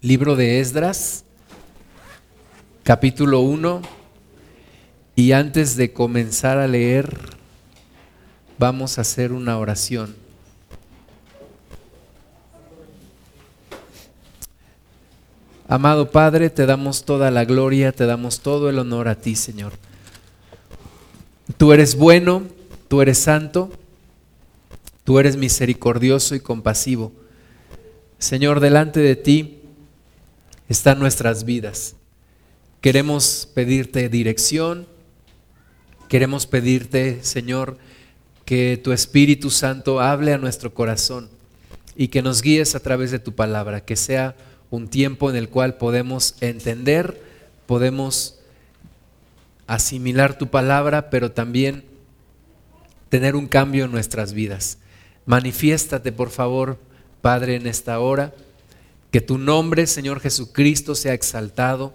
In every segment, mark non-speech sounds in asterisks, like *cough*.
Libro de Esdras, capítulo 1. Y antes de comenzar a leer, vamos a hacer una oración. Amado Padre, te damos toda la gloria, te damos todo el honor a ti, Señor. Tú eres bueno, tú eres santo, tú eres misericordioso y compasivo. Señor, delante de ti están nuestras vidas. Queremos pedirte dirección, queremos pedirte, Señor, que tu Espíritu Santo hable a nuestro corazón y que nos guíes a través de tu palabra, que sea un tiempo en el cual podemos entender, podemos asimilar tu palabra, pero también tener un cambio en nuestras vidas. Manifiéstate, por favor, Padre, en esta hora. Que tu nombre, Señor Jesucristo, sea exaltado,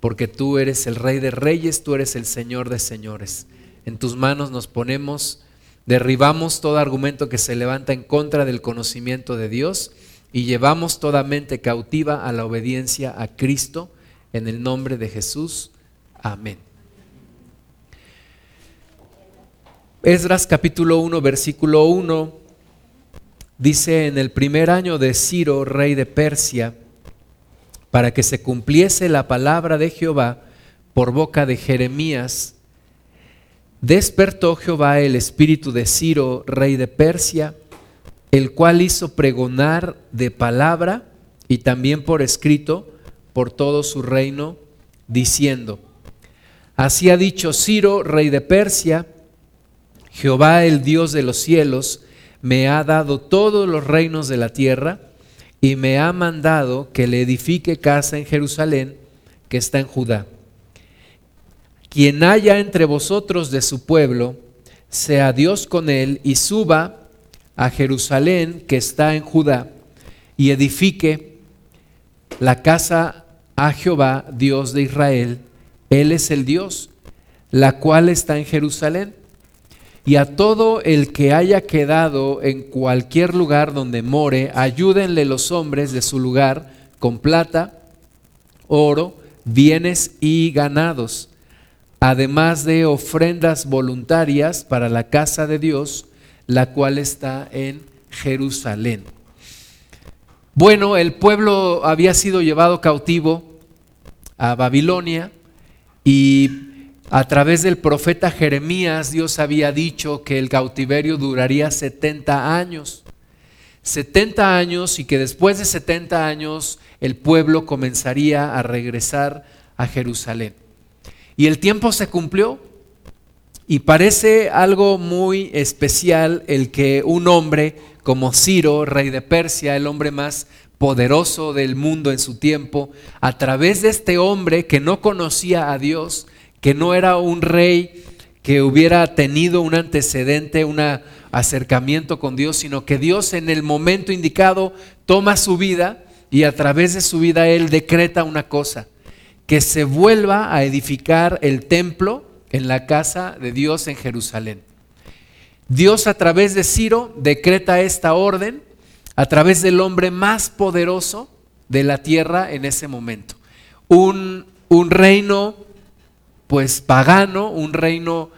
porque tú eres el Rey de Reyes, tú eres el Señor de Señores. En tus manos nos ponemos, derribamos todo argumento que se levanta en contra del conocimiento de Dios y llevamos toda mente cautiva a la obediencia a Cristo, en el nombre de Jesús. Amén. Esdras capítulo 1, versículo 1 dice en el primer año de Ciro, rey de Persia, para que se cumpliese la palabra de Jehová por boca de Jeremías, despertó Jehová el espíritu de Ciro, rey de Persia, el cual hizo pregonar de palabra y también por escrito por todo su reino, diciendo, Así ha dicho Ciro, rey de Persia, Jehová el Dios de los cielos, me ha dado todos los reinos de la tierra y me ha mandado que le edifique casa en Jerusalén, que está en Judá. Quien haya entre vosotros de su pueblo, sea Dios con él y suba a Jerusalén, que está en Judá, y edifique la casa a Jehová, Dios de Israel. Él es el Dios, la cual está en Jerusalén y a todo el que haya quedado en cualquier lugar donde more, ayúdenle los hombres de su lugar con plata, oro, bienes y ganados, además de ofrendas voluntarias para la casa de Dios, la cual está en Jerusalén. Bueno, el pueblo había sido llevado cautivo a Babilonia y a través del profeta Jeremías, Dios había dicho que el cautiverio duraría 70 años. 70 años y que después de 70 años el pueblo comenzaría a regresar a Jerusalén. Y el tiempo se cumplió y parece algo muy especial el que un hombre como Ciro, rey de Persia, el hombre más poderoso del mundo en su tiempo, a través de este hombre que no conocía a Dios, que no era un rey que hubiera tenido un antecedente, un acercamiento con Dios, sino que Dios en el momento indicado toma su vida y a través de su vida Él decreta una cosa, que se vuelva a edificar el templo en la casa de Dios en Jerusalén. Dios a través de Ciro decreta esta orden a través del hombre más poderoso de la tierra en ese momento. Un, un reino pues pagano, un reino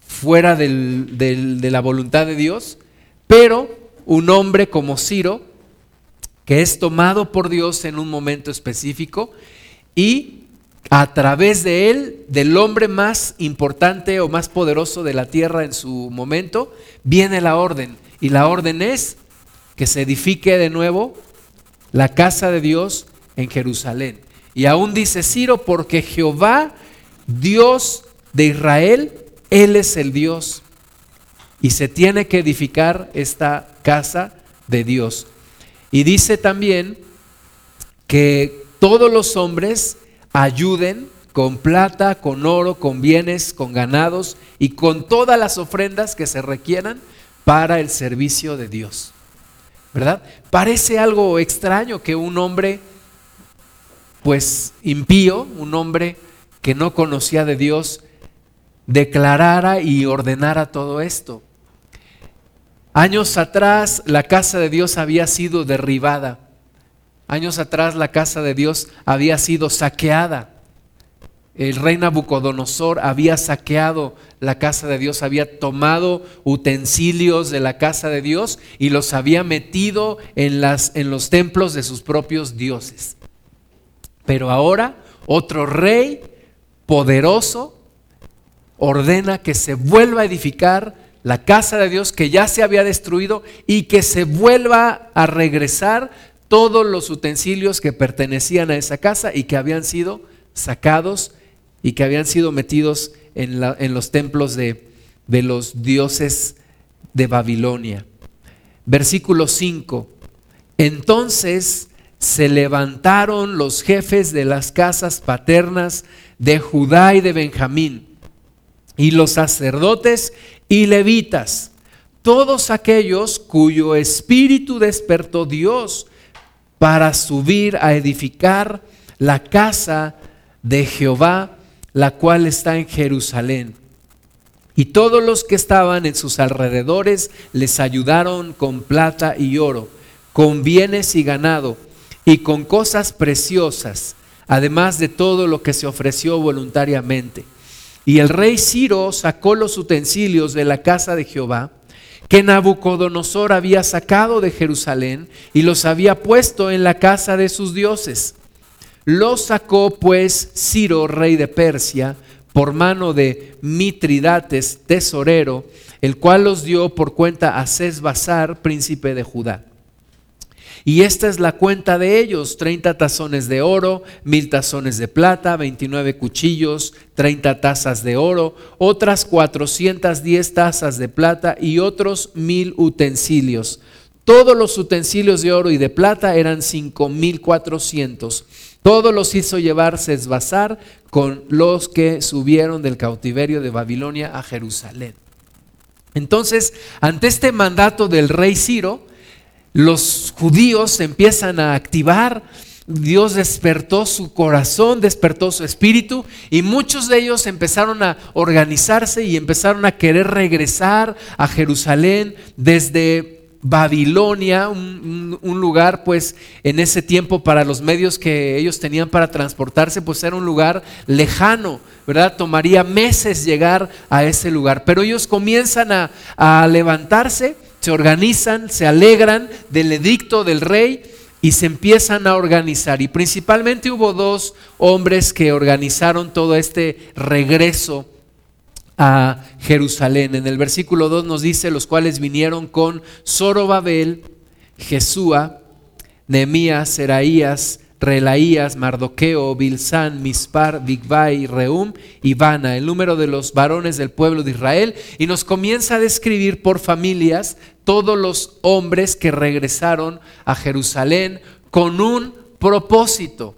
fuera de la voluntad de Dios, pero un hombre como Ciro, que es tomado por Dios en un momento específico y a través de él, del hombre más importante o más poderoso de la tierra en su momento, viene la orden. Y la orden es que se edifique de nuevo la casa de Dios en Jerusalén. Y aún dice Ciro, porque Jehová Dios de Israel, Él es el Dios. Y se tiene que edificar esta casa de Dios. Y dice también que todos los hombres ayuden con plata, con oro, con bienes, con ganados y con todas las ofrendas que se requieran para el servicio de Dios. ¿Verdad? Parece algo extraño que un hombre, pues impío, un hombre que no conocía de Dios declarara y ordenara todo esto. Años atrás la casa de Dios había sido derribada Años atrás la casa de Dios había sido saqueada. El rey Nabucodonosor había saqueado la casa de Dios, había tomado utensilios de la casa de Dios y los había metido en, los templos de sus propios dioses. Pero ahora otro rey poderoso ordena que se vuelva a edificar la casa de Dios que ya se había destruido y que se vuelva a regresar todos los utensilios que pertenecían a esa casa y que habían sido sacados y que habían sido metidos en, los templos de, de los dioses de Babilonia. Versículo 5. Entonces se levantaron los jefes de las casas paternas de Judá y de Benjamín, y los sacerdotes y levitas, todos aquellos cuyo espíritu despertó Dios para subir a edificar la casa de Jehová, la cual está en Jerusalén. Y todos los que estaban en sus alrededores les ayudaron con plata y oro, con bienes y ganado, y con cosas preciosas, además de todo lo que se ofreció voluntariamente. Y el rey Ciro sacó los utensilios de la casa de Jehová, que Nabucodonosor había sacado de Jerusalén y los había puesto en la casa de sus dioses. Los sacó pues Ciro, rey de Persia, por mano de Mitridates, tesorero, el cual los dio por cuenta a Sesbazar, príncipe de Judá. Y esta es la cuenta de ellos, 30 tazones de oro, mil tazones de plata, 29 cuchillos, 30 tazas de oro, otras 410 tazas de plata y otros mil utensilios. Todos los utensilios de oro y de plata eran 5400. Todos los hizo llevar Sesbazar con los que subieron del cautiverio de Babilonia a Jerusalén. Entonces, ante este mandato del rey Ciro, los judíos empiezan a activar, Dios despertó su corazón, despertó su espíritu y muchos de ellos empezaron a organizarse y empezaron a querer regresar a Jerusalén desde Babilonia, un, lugar pues en ese tiempo para los medios que ellos tenían para transportarse, pues era un lugar lejano, ¿verdad? Tomaría meses llegar a ese lugar, pero ellos comienzan a, levantarse se organizan, se alegran del edicto del rey y se empiezan a organizar. Y principalmente hubo dos hombres que organizaron todo este regreso a Jerusalén. En el versículo 2 nos dice, los cuales vinieron con Zorobabel, Jesúa, Nehemías, Seraías, Relaías, Mardoqueo, Bilsán, Mispar, Bigvai, Reum y Bana, el número de los varones del pueblo de Israel, y nos comienza a describir por familias todos los hombres que regresaron a Jerusalén con un propósito.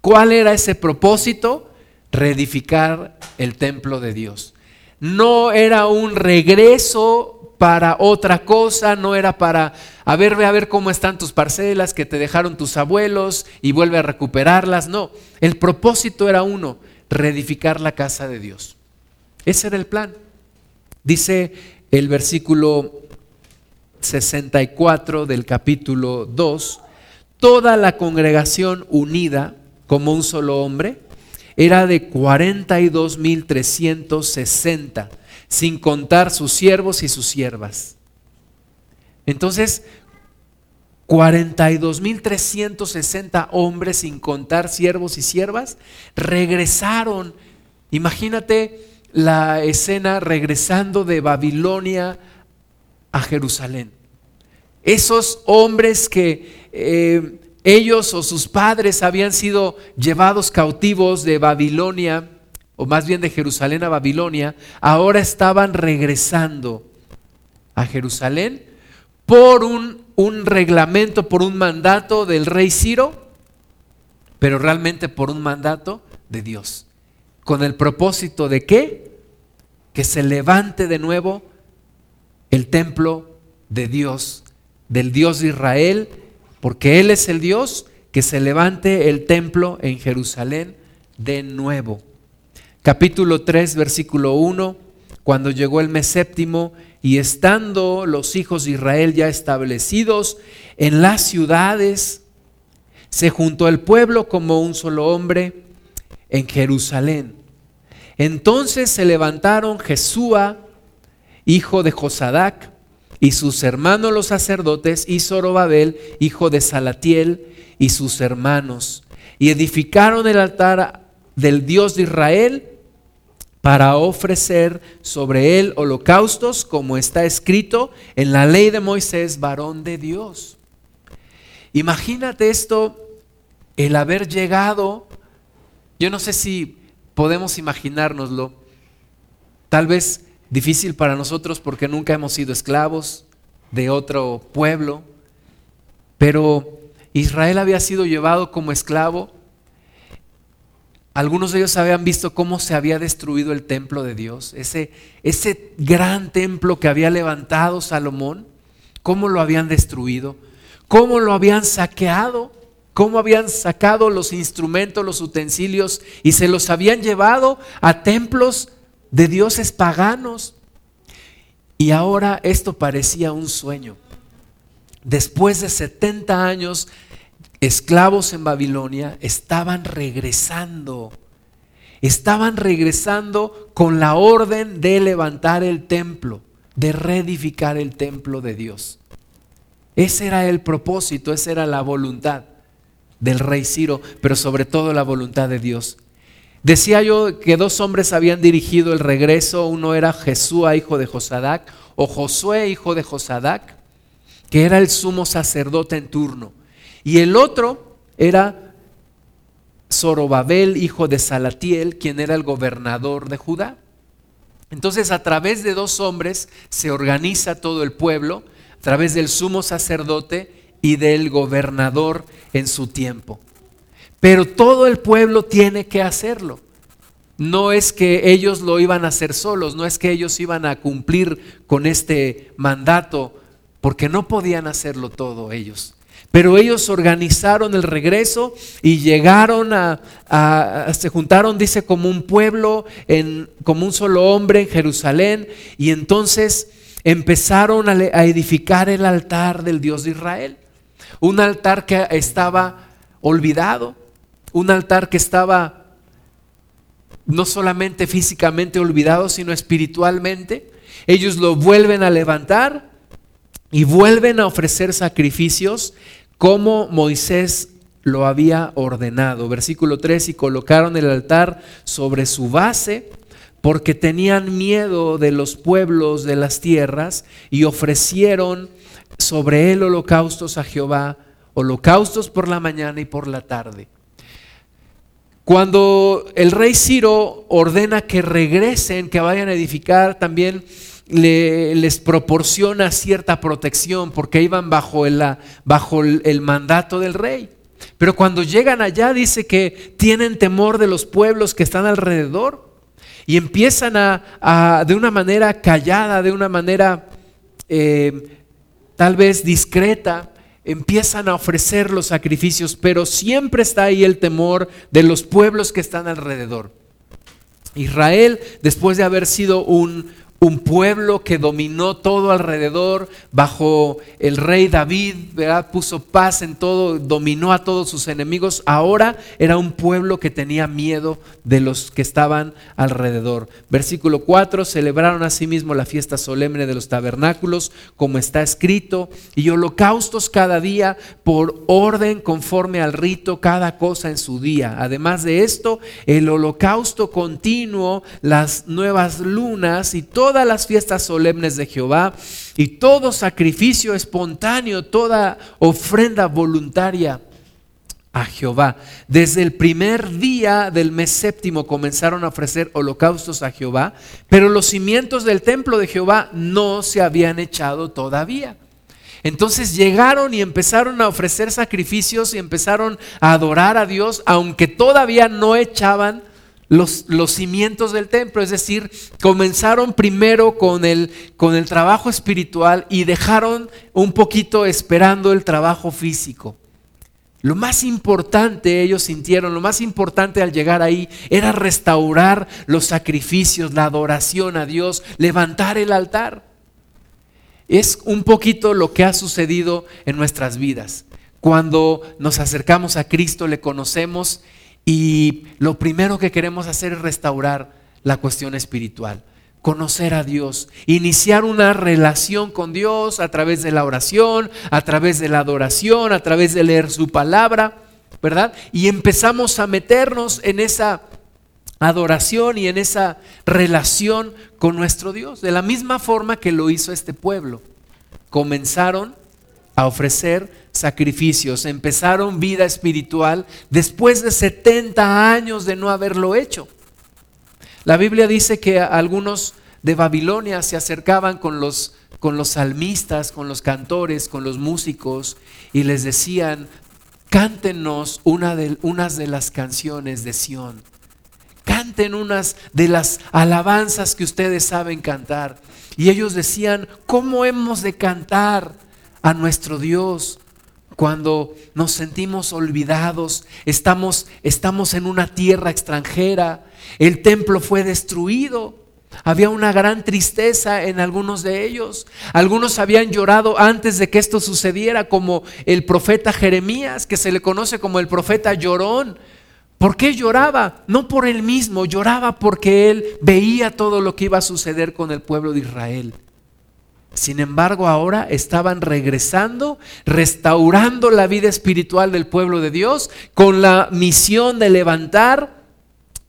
¿Cuál era ese propósito? Reedificar el templo de Dios. No era un regreso para otra cosa, no era para, a ver, ve a ver cómo están tus parcelas que te dejaron tus abuelos y vuelve a recuperarlas. No, el propósito era uno, reedificar la casa de Dios. Ese era el plan. Dice el versículo 64 del capítulo 2, toda la congregación unida como un solo hombre era de 42.360 sin contar sus siervos y sus siervas. Entonces, 42.360 hombres, sin contar siervos y siervas, regresaron. Imagínate la escena regresando de Babilonia a Jerusalén. Esos hombres que eh, ellos o sus padres habían sido llevados cautivos de Babilonia o más bien de Jerusalén a Babilonia, ahora estaban regresando a Jerusalén por un, reglamento, por un mandato del rey Ciro, pero realmente por un mandato de Dios. ¿Con el propósito de? Que se levante de nuevo el templo de Dios, del Dios de Israel, porque Él es el Dios, que se levante el templo en Jerusalén de nuevo capítulo 3, versículo 1, cuando llegó el mes séptimo y estando los hijos de Israel ya establecidos en las ciudades, se juntó el pueblo como un solo hombre en Jerusalén. Entonces se levantaron Jesúa, hijo de Josadac, y sus hermanos los sacerdotes, y Zorobabel, hijo de Salatiel, y sus hermanos, y edificaron el altar del Dios de Israel para ofrecer sobre él holocaustos, como está escrito en la ley de Moisés, varón de Dios. Imagínate esto, el haber llegado, yo no sé si podemos imaginárnoslo, tal vez difícil para nosotros porque nunca hemos sido esclavos de otro pueblo, pero Israel había sido llevado como esclavo. Algunos de ellos habían visto cómo se había destruido el templo de Dios, ese, ese gran templo que había levantado Salomón, cómo lo habían destruido, cómo lo habían saqueado, cómo habían sacado los instrumentos, los utensilios y se los habían llevado a templos de dioses paganos. Y ahora esto parecía un sueño. Después de 70 años esclavos en Babilonia estaban regresando. Estaban regresando con la orden de levantar el templo, de reedificar el templo de Dios. Ese era el propósito, esa era la voluntad del rey Ciro, pero sobre todo la voluntad de Dios. Decía yo que dos hombres habían dirigido el regreso, uno era Jesús, hijo de Josadac, o Josué, hijo de Josadac, que era el sumo sacerdote en turno. Y el otro era Zorobabel, hijo de Salatiel, quien era el gobernador de Judá. Entonces a través de dos hombres se organiza todo el pueblo, a través del sumo sacerdote y del gobernador en su tiempo. Pero todo el pueblo tiene que hacerlo. No es que ellos lo iban a hacer solos, no es que ellos iban a cumplir con este mandato, porque no podían hacerlo todo ellos. Pero ellos organizaron el regreso y llegaron a, se juntaron, dice, como un pueblo, en, como un solo hombre en Jerusalén. Y entonces empezaron a, a edificar el altar del Dios de Israel. Un altar que estaba olvidado, un altar que estaba no solamente físicamente olvidado, sino espiritualmente. Ellos lo vuelven a levantar y vuelven a ofrecer sacrificios como Moisés lo había ordenado. Versículo 3, y colocaron el altar sobre su base porque tenían miedo de los pueblos de las tierras y ofrecieron sobre él holocaustos a Jehová, holocaustos por la mañana y por la tarde. Cuando el rey Ciro ordena que regresen, que vayan a edificar, también les proporciona cierta protección porque iban bajo, el, bajo el, mandato del rey. Pero cuando llegan allá dice que tienen temor de los pueblos que están alrededor y empiezan a, de una manera callada, de una manera eh, tal vez discreta, empiezan a ofrecer los sacrificios, pero siempre está ahí el temor de los pueblos que están alrededor. Israel, después de haber sido un, un pueblo que dominó todo alrededor bajo el rey David, ¿verdad? puso paz en todo, dominó a todos sus enemigos. Ahora era un pueblo que tenía miedo de los que estaban alrededor. Versículo 4, celebraron asimismo la fiesta solemne de los tabernáculos, como está escrito, y holocaustos cada día por orden conforme al rito, cada cosa en su día. Además de esto, el holocausto continuo, las nuevas lunas y todo todas las fiestas solemnes de Jehová y todo sacrificio espontáneo, toda ofrenda voluntaria a Jehová. Desde el primer día del mes séptimo comenzaron a ofrecer holocaustos a Jehová, pero los cimientos del templo de Jehová no se habían echado todavía. Entonces llegaron y empezaron a ofrecer sacrificios y empezaron a adorar a Dios, aunque todavía no echaban los, los, cimientos del templo, es decir, comenzaron primero con el, con el trabajo espiritual y dejaron un poquito esperando el trabajo físico. Lo más importante, ellos sintieron, lo más importante al llegar ahí era restaurar los sacrificios, la adoración a Dios, levantar el altar. Es un poquito lo que ha sucedido en nuestras vidas. Cuando nos acercamos a Cristo, le conocemos y lo primero que queremos hacer es restaurar la cuestión espiritual conocer a Dios, iniciar una relación con Dios a través de la oración, a través de la adoración, a través de leer su palabra, ¿verdad? Y empezamos a meternos en esa adoración y en esa relación con nuestro Dios, de la misma forma que lo hizo este pueblo. Comenzaron a ofrecer sacrificios, empezaron vida espiritual después de 70 años de no haberlo hecho. La Biblia dice que algunos de Babilonia se acercaban con los, con los salmistas, con los cantores, con los músicos y les decían, cántenos una de, unas de las canciones de Sión. Canten unas de las alabanzas que ustedes saben cantar. Y ellos decían, ¿cómo hemos de cantar a nuestro Dios? cuando nos sentimos olvidados, estamos, estamos en una tierra extranjera, el templo fue destruido. Había una gran tristeza en algunos de ellos. Algunos habían llorado antes de que esto sucediera, como el profeta Jeremías, que se le conoce como el profeta llorón. ¿Por qué lloraba? No por él mismo, lloraba porque él veía todo lo que iba a suceder con el pueblo de Israel. Sin embargo, ahora estaban regresando, restaurando la vida espiritual del pueblo de Dios con la misión de levantar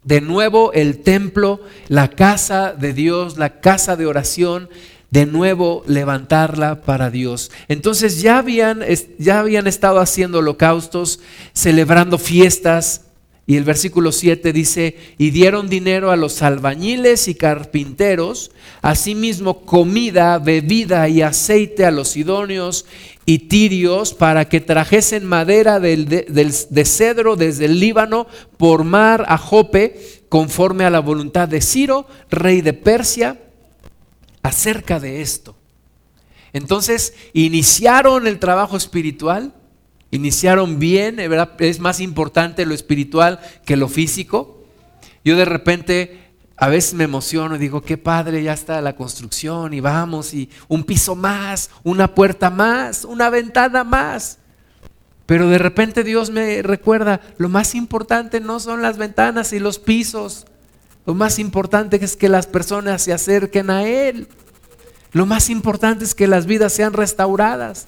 de nuevo el templo, la casa de Dios, la casa de oración, de nuevo levantarla para Dios. Entonces ya habían, ya habían estado haciendo holocaustos, celebrando fiestas, y el versículo 7 dice, y dieron dinero a los albañiles y carpinteros, asimismo comida, bebida y aceite a los sidonios y tirios para que trajesen madera de, cedro desde el Líbano por mar a Jope, conforme a la voluntad de Ciro, rey de Persia, acerca de esto. Entonces iniciaron el trabajo espiritual Iniciaron bien, es más importante lo espiritual que lo físico. Yo de repente a veces me emociono y digo, qué padre, ya está la construcción y vamos y un piso más, una puerta más, una ventana más. Pero de repente Dios me recuerda, lo más importante no son las ventanas y los pisos, lo más importante es que las personas se acerquen a Él. Lo más importante es que las vidas sean restauradas.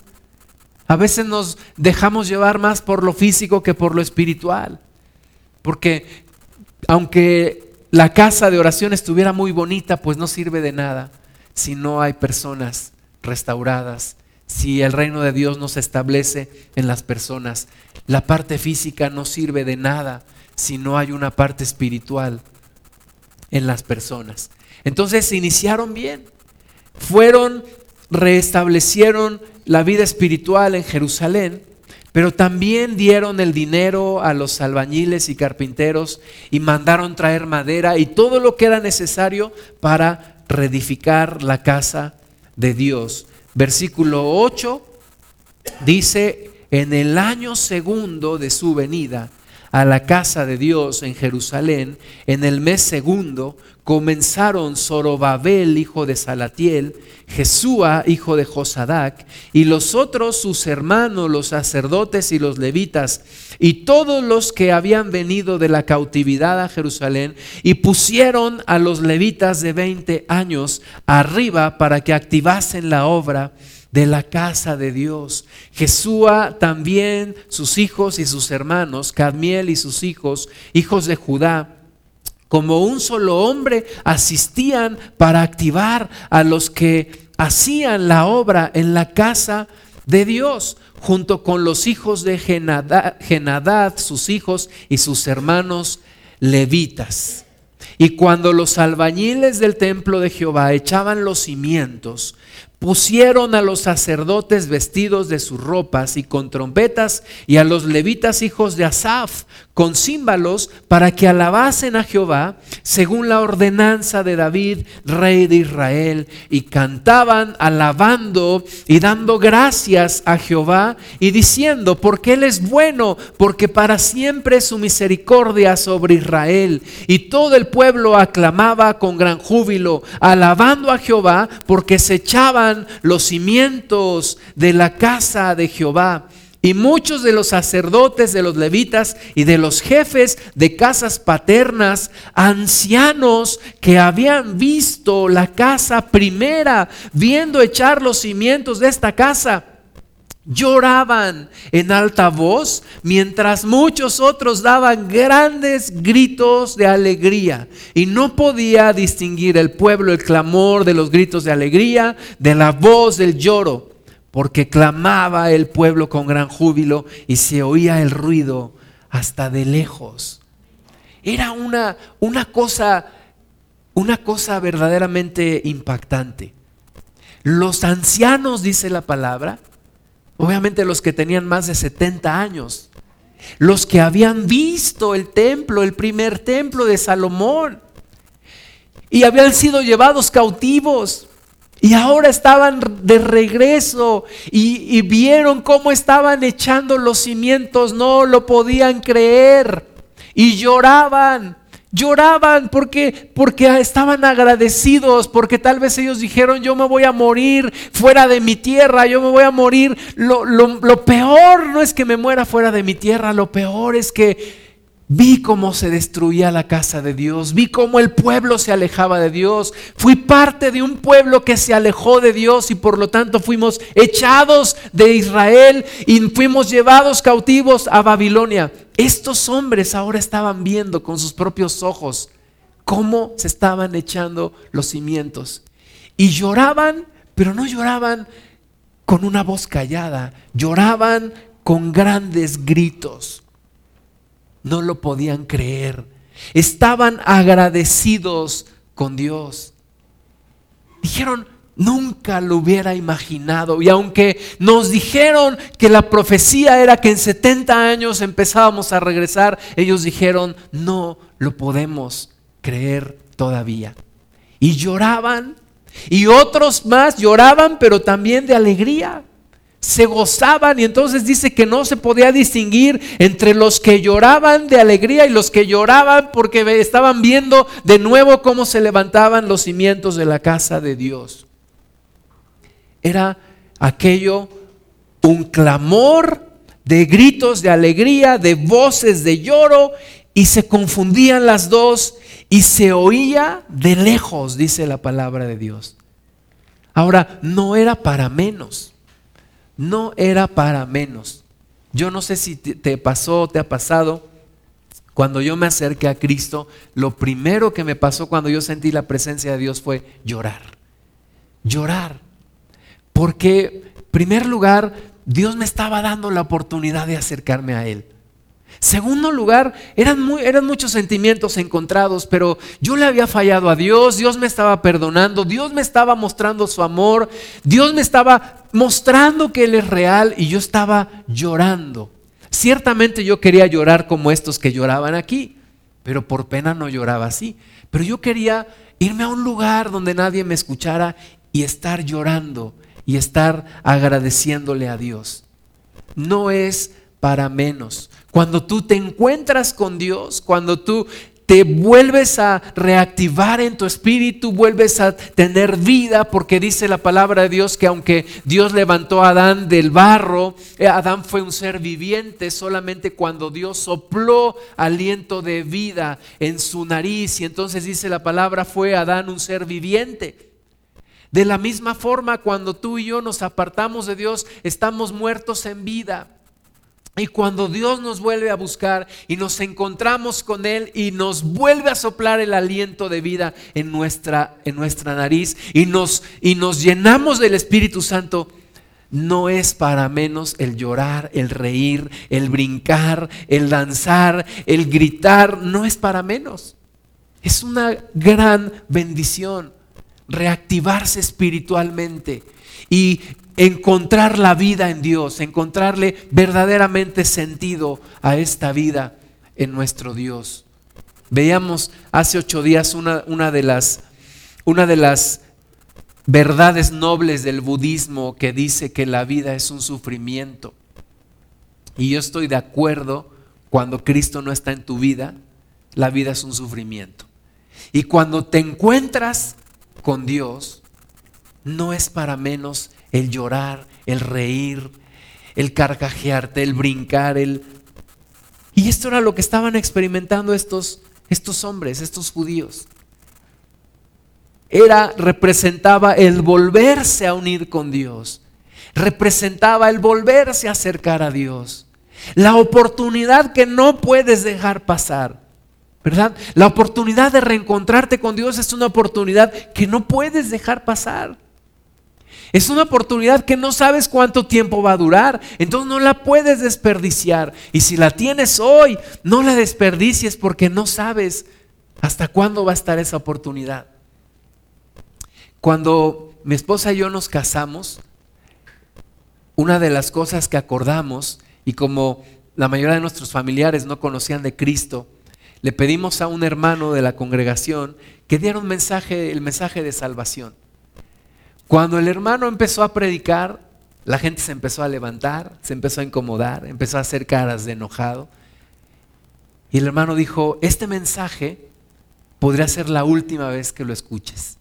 A veces nos dejamos llevar más por lo físico que por lo espiritual. Porque aunque la casa de oración estuviera muy bonita, pues no sirve de nada si no hay personas restauradas, si el reino de Dios no se establece en las personas. La parte física no sirve de nada si no hay una parte espiritual en las personas. Entonces se iniciaron bien, fueron, restablecieron la vida espiritual en Jerusalén, pero también dieron el dinero a los albañiles y carpinteros y mandaron traer madera y todo lo que era necesario para reedificar la casa de Dios. Versículo 8 dice, en el año segundo de su venida, a la casa de Dios en Jerusalén, en el mes segundo, comenzaron Zorobabel, hijo de Salatiel, Jesúa, hijo de Josadac, y los otros sus hermanos, los sacerdotes y los levitas, y todos los que habían venido de la cautividad a Jerusalén, y pusieron a los levitas de 20 años arriba para que activasen la obra de la casa de Dios. Jesúa también, sus hijos y sus hermanos, Cadmiel y sus hijos, hijos de Judá, como un solo hombre, asistían para activar a los que hacían la obra en la casa de Dios, junto con los hijos de Genadad, sus hijos y sus hermanos levitas. Y cuando los albañiles del templo de Jehová echaban los cimientos, pusieron a los sacerdotes vestidos de sus ropas y con trompetas y a los levitas hijos de Asaf con címbalos para que alabasen a Jehová según la ordenanza de David, rey de Israel, y cantaban alabando y dando gracias a Jehová y diciendo, porque Él es bueno, porque para siempre es su misericordia sobre Israel. Y todo el pueblo aclamaba con gran júbilo, alabando a Jehová, porque se echaban los cimientos de la casa de Jehová Y muchos de los sacerdotes, de los levitas y de los jefes de casas paternas, ancianos que habían visto la casa primera, viendo echar los cimientos de esta casa, lloraban en alta voz, mientras muchos otros daban grandes gritos de alegría. Y no podía distinguir el pueblo el clamor de los gritos de alegría de la voz del lloro porque clamaba el pueblo con gran júbilo y se oía el ruido hasta de lejos. Era una, una cosa, una cosa verdaderamente impactante. Los ancianos, dice la palabra, obviamente los que tenían más de 70 años, los que habían visto el templo, el primer templo de Salomón, y habían sido llevados cautivos y ahora estaban de regreso y, vieron cómo estaban echando los cimientos, no lo podían creer. Y lloraban, lloraban porque, porque estaban agradecidos, porque tal vez ellos dijeron, yo me voy a morir fuera de mi tierra, yo me voy a morir. Lo, lo peor no es que me muera fuera de mi tierra, lo peor es que Vi cómo se destruía la casa de Dios, vi cómo el pueblo se alejaba de Dios. Fui parte de un pueblo que se alejó de Dios y por lo tanto fuimos echados de Israel y fuimos llevados cautivos a Babilonia. Estos hombres ahora estaban viendo con sus propios ojos cómo se estaban echando los cimientos. Y lloraban, pero no lloraban con una voz callada, lloraban con grandes gritos no lo podían creer. Estaban agradecidos con Dios. Dijeron, nunca lo hubiera imaginado. Y aunque nos dijeron que la profecía era que en 70 años empezábamos a regresar, ellos dijeron, no lo podemos creer todavía. Y lloraban. Y otros más lloraban, pero también de alegría se gozaban y entonces dice que no se podía distinguir entre los que lloraban de alegría y los que lloraban porque estaban viendo de nuevo cómo se levantaban los cimientos de la casa de Dios. Era aquello un clamor de gritos de alegría, de voces de lloro y se confundían las dos y se oía de lejos, dice la palabra de Dios. Ahora, no era para menos no era para menos. Yo no sé si te pasó, te ha pasado. Cuando yo me acerqué a Cristo, lo primero que me pasó cuando yo sentí la presencia de Dios fue llorar. Llorar. Porque, en primer lugar, Dios me estaba dando la oportunidad de acercarme a Él. Segundo lugar, eran, muchos sentimientos encontrados, pero yo le había fallado a Dios, Dios me estaba perdonando, Dios me estaba mostrando su amor, Dios me estaba mostrando que Él es real y yo estaba llorando. Ciertamente yo quería llorar como estos que lloraban aquí, pero por pena no lloraba así. Pero yo quería irme a un lugar donde nadie me escuchara y estar llorando y estar agradeciéndole a Dios. No es para menos. Cuando tú te encuentras con Dios, cuando tú te vuelves a reactivar en tu espíritu, vuelves a tener vida, porque dice la palabra de Dios que aunque Dios levantó a Adán del barro, eh, Adán fue un ser viviente solamente cuando Dios sopló aliento de vida en su nariz y entonces dice la palabra fue Adán un ser viviente. De la misma forma, cuando tú y yo nos apartamos de Dios, estamos muertos en vida. Y cuando Dios nos vuelve a buscar y nos encontramos con Él y nos vuelve a soplar el aliento de vida en nuestra, en nuestra nariz y nos, y nos llenamos del Espíritu Santo, no es para menos el llorar, el reír, el brincar, el danzar, el gritar, no es para menos. Es una gran bendición reactivarse espiritualmente y encontrar la vida en Dios, encontrarle verdaderamente sentido a esta vida en nuestro Dios. Veíamos hace ocho días una, una, de las, una de las verdades nobles del budismo que dice que la vida es un sufrimiento. Y yo estoy de acuerdo cuando Cristo no está en tu vida, la vida es un sufrimiento. Y cuando te encuentras con Dios, no es para menos el llorar, el reír, el carcajearte, el brincar, el... Y esto era lo que estaban experimentando estos, estos hombres, estos judíos. Era, representaba el volverse a unir con Dios. Representaba el volverse a acercar a Dios. La oportunidad que no puedes dejar pasar. ¿Verdad? La oportunidad de reencontrarte con Dios es una oportunidad que no puedes dejar pasar. Es una oportunidad que no sabes cuánto tiempo va a durar, entonces no la puedes desperdiciar. Y si la tienes hoy, no la desperdicies porque no sabes hasta cuándo va a estar esa oportunidad. Cuando mi esposa y yo nos casamos, una de las cosas que acordamos, y como la mayoría de nuestros familiares no conocían de Cristo, le pedimos a un hermano de la congregación que diera un mensaje, el mensaje de salvación. Cuando el hermano empezó a predicar, la gente se empezó a levantar, se empezó a incomodar, empezó a hacer caras de enojado. Y el hermano dijo, este mensaje podría ser la última vez que lo escuches.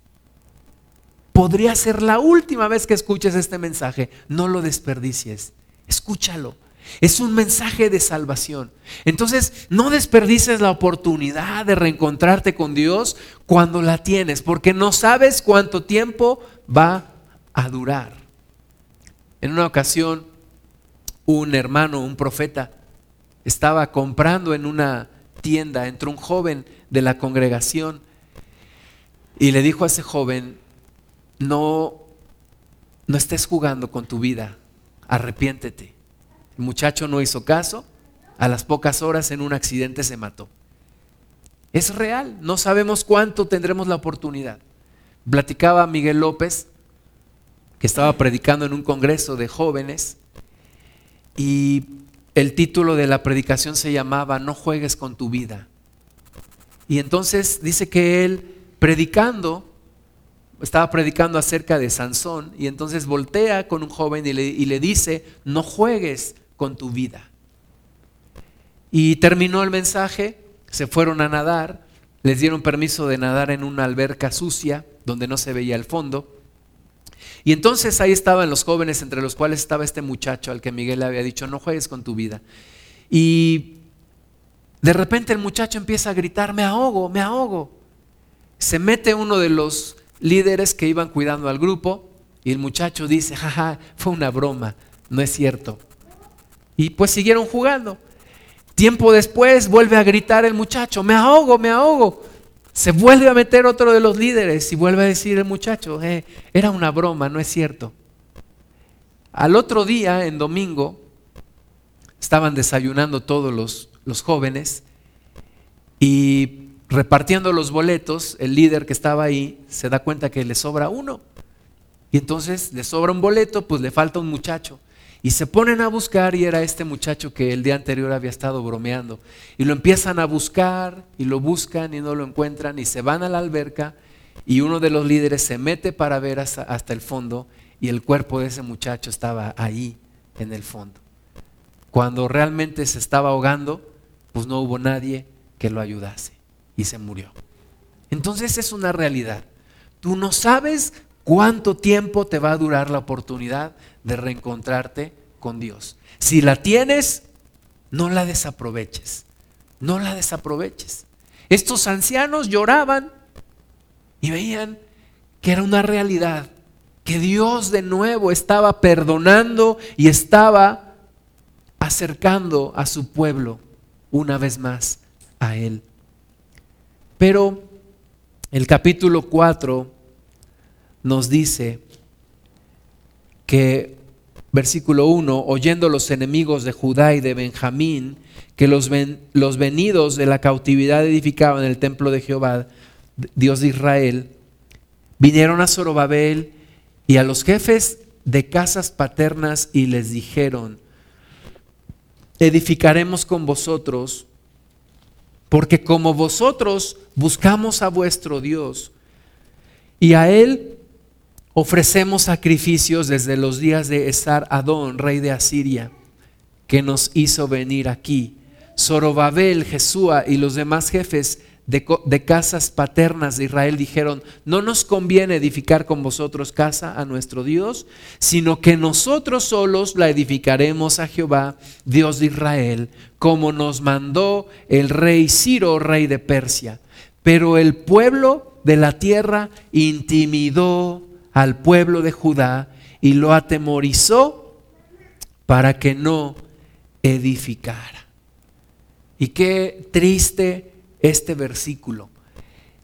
Podría ser la última vez que escuches este mensaje. No lo desperdicies. Escúchalo. Es un mensaje de salvación. Entonces, no desperdices la oportunidad de reencontrarte con Dios cuando la tienes, porque no sabes cuánto tiempo va a durar. En una ocasión, un hermano, un profeta, estaba comprando en una tienda, entró un joven de la congregación y le dijo a ese joven, no, no estés jugando con tu vida, arrepiéntete. El muchacho no hizo caso, a las pocas horas en un accidente se mató. Es real, no sabemos cuánto tendremos la oportunidad. Platicaba Miguel López, que estaba predicando en un congreso de jóvenes, y el título de la predicación se llamaba No juegues con tu vida. Y entonces dice que él, predicando, estaba predicando acerca de Sansón, y entonces voltea con un joven y le, y le dice, no juegues con tu vida. Y terminó el mensaje, se fueron a nadar, les dieron permiso de nadar en una alberca sucia donde no se veía el fondo. Y entonces ahí estaban los jóvenes, entre los cuales estaba este muchacho al que Miguel le había dicho, no juegues con tu vida. Y de repente el muchacho empieza a gritar, me ahogo, me ahogo. Se mete uno de los líderes que iban cuidando al grupo y el muchacho dice, jaja, fue una broma, no es cierto. Y pues siguieron jugando. Tiempo después vuelve a gritar el muchacho, me ahogo, me ahogo. Se vuelve a meter otro de los líderes y vuelve a decir el muchacho, eh, era una broma, no es cierto. Al otro día, en domingo, estaban desayunando todos los, los jóvenes y repartiendo los boletos, el líder que estaba ahí se da cuenta que le sobra uno. Y entonces le sobra un boleto, pues le falta un muchacho. Y se ponen a buscar y era este muchacho que el día anterior había estado bromeando. Y lo empiezan a buscar y lo buscan y no lo encuentran y se van a la alberca y uno de los líderes se mete para ver hasta, hasta el fondo y el cuerpo de ese muchacho estaba ahí en el fondo. Cuando realmente se estaba ahogando, pues no hubo nadie que lo ayudase y se murió. Entonces es una realidad. Tú no sabes cuánto tiempo te va a durar la oportunidad de reencontrarte con Dios. Si la tienes, no la desaproveches. No la desaproveches. Estos ancianos lloraban y veían que era una realidad, que Dios de nuevo estaba perdonando y estaba acercando a su pueblo una vez más a Él. Pero el capítulo 4 nos dice que, versículo 1, oyendo los enemigos de Judá y de Benjamín, que los, los venidos de la cautividad edificaban el templo de Jehová, Dios de Israel, vinieron a Zorobabel y a los jefes de casas paternas y les dijeron, edificaremos con vosotros, porque como vosotros buscamos a vuestro Dios y a Él ofrecemos sacrificios desde los días de Esar Adón, rey de Asiria, que nos hizo venir aquí. Zorobabel, Jesúa y los demás jefes de, casas paternas de Israel dijeron, no nos conviene edificar con vosotros casa a nuestro Dios, sino que nosotros solos la edificaremos a Jehová, Dios de Israel, como nos mandó el rey Ciro, rey de Persia. Pero el pueblo de la tierra intimidó al pueblo de Judá y lo atemorizó para que no edificara. Y qué triste este versículo.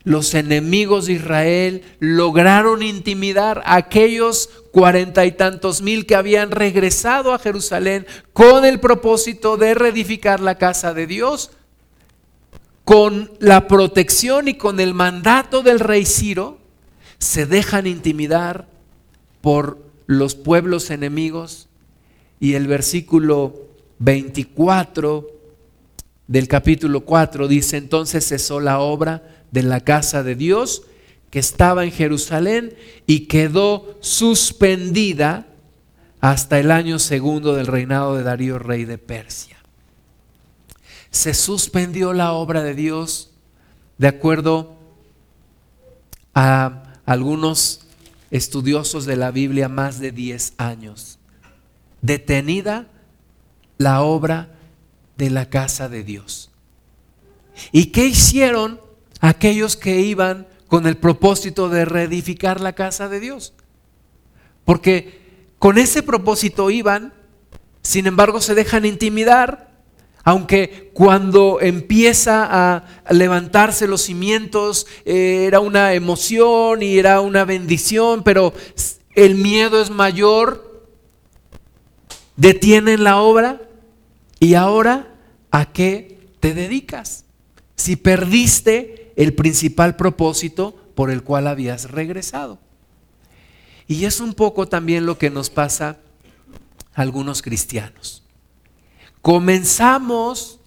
Los enemigos de Israel lograron intimidar a aquellos cuarenta y tantos mil que habían regresado a Jerusalén con el propósito de reedificar la casa de Dios, con la protección y con el mandato del rey Ciro, se dejan intimidar por los pueblos enemigos. Y el versículo 24 del capítulo 4 dice, entonces cesó la obra de la casa de Dios que estaba en Jerusalén y quedó suspendida hasta el año segundo del reinado de Darío, rey de Persia. Se suspendió la obra de Dios de acuerdo a algunos estudiosos de la Biblia más de 10 años. Detenida la obra de la casa de Dios. ¿Y qué hicieron aquellos que iban con el propósito de reedificar la casa de Dios? Porque con ese propósito iban, sin embargo se dejan intimidar, aunque cuando empieza a levantarse los cimientos eh, era una emoción y era una bendición, pero el miedo es mayor, detienen la obra ¿Y ahora a qué te dedicas? Si perdiste el principal propósito por el cual habías regresado. Y es un poco también lo que nos pasa a algunos cristianos. Comenzamos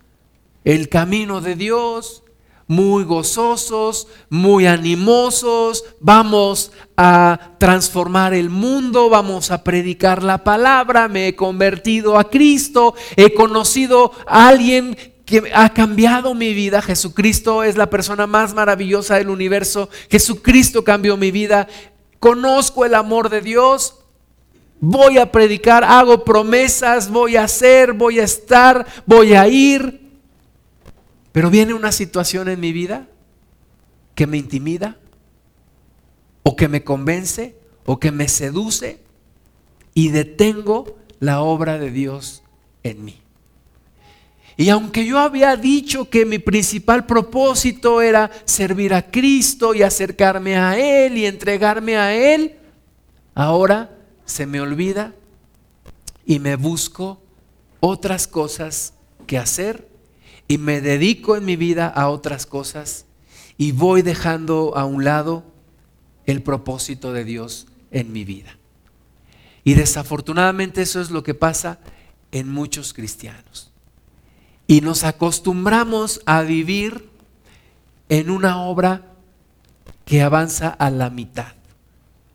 el camino de Dios, muy gozosos, muy animosos, vamos a transformar el mundo, vamos a predicar la palabra, me he convertido a Cristo, he conocido a alguien que ha cambiado mi vida, Jesucristo es la persona más maravillosa del universo, Jesucristo cambió mi vida, conozco el amor de Dios, voy a predicar, hago promesas, voy a hacer, voy a estar, voy a ir, pero viene una situación en mi vida que me intimida, o que me convence, o que me seduce, y detengo la obra de Dios en mí. Y aunque yo había dicho que mi principal propósito era servir a Cristo y acercarme a Él y entregarme a Él, ahora se me olvida y me busco otras cosas que hacer y me dedico en mi vida a otras cosas y voy dejando a un lado el propósito de Dios en mi vida. Y desafortunadamente eso es lo que pasa en muchos cristianos. Y nos acostumbramos a vivir en una obra que avanza a la mitad,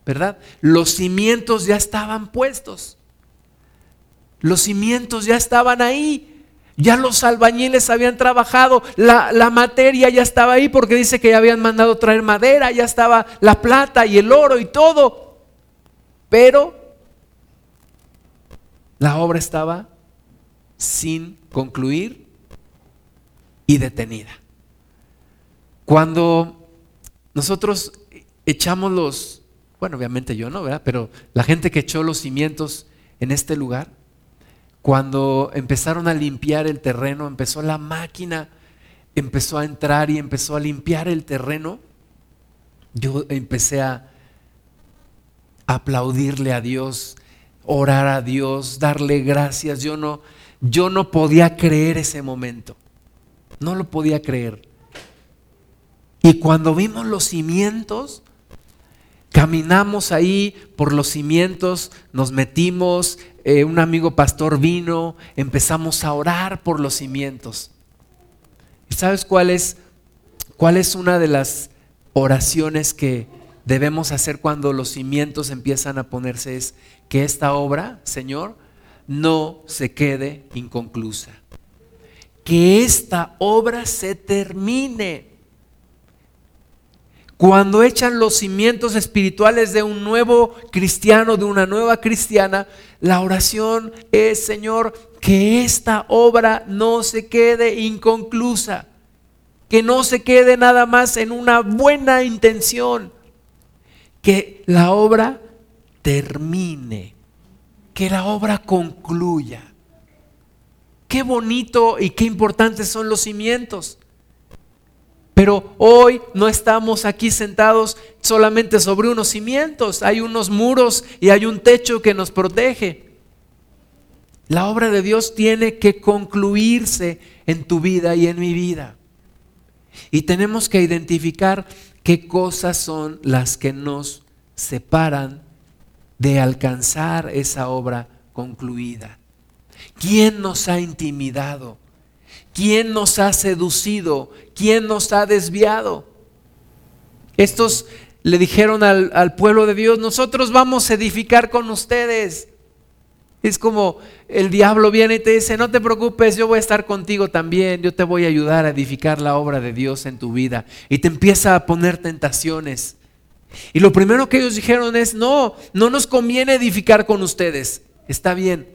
¿verdad? Los cimientos ya estaban puestos. Los cimientos ya estaban ahí. Ya los albañiles habían trabajado, la, materia ya estaba ahí porque dice que ya habían mandado traer madera, ya estaba la plata y el oro y todo. Pero la obra estaba sin concluir y detenida. Cuando nosotros echamos los, bueno, obviamente yo no, ¿verdad? Pero la gente que echó los cimientos en este lugar, cuando empezaron a limpiar el terreno, empezó la máquina, empezó a entrar y empezó a limpiar el terreno, yo empecé a aplaudirle a Dios, orar a Dios, darle gracias. Yo no, yo no podía creer ese momento. No lo podía creer. Y cuando vimos los cimientos, caminamos ahí por los cimientos, nos metimos, eh, un amigo pastor vino, empezamos a orar por los cimientos. ¿Y sabes cuál es, cuál es una de las oraciones que debemos hacer cuando los cimientos empiezan a ponerse? Es que esta obra, Señor, no se quede inconclusa. Que esta obra se termine. Cuando echan los cimientos espirituales de un nuevo cristiano, de una nueva cristiana, la oración es, Señor, que esta obra no se quede inconclusa, que no se quede nada más en una buena intención, que la obra termine, que la obra concluya. Qué bonito y qué importantes son los cimientos. Pero hoy no estamos aquí sentados solamente sobre unos cimientos, hay unos muros y hay un techo que nos protege. La obra de Dios tiene que concluirse en tu vida y en mi vida. Y tenemos que identificar qué cosas son las que nos separan de alcanzar esa obra concluida. ¿Quién nos ha intimidado? ¿Quién nos ha seducido? ¿Quién nos ha desviado? Estos le dijeron al, pueblo de Dios, nosotros vamos a edificar con ustedes. Es como el diablo viene y te dice, no te preocupes, yo voy a estar contigo también, yo te voy a ayudar a edificar la obra de Dios en tu vida. Y te empieza a poner tentaciones. Y lo primero que ellos dijeron es, no, no nos conviene edificar con ustedes. Está bien,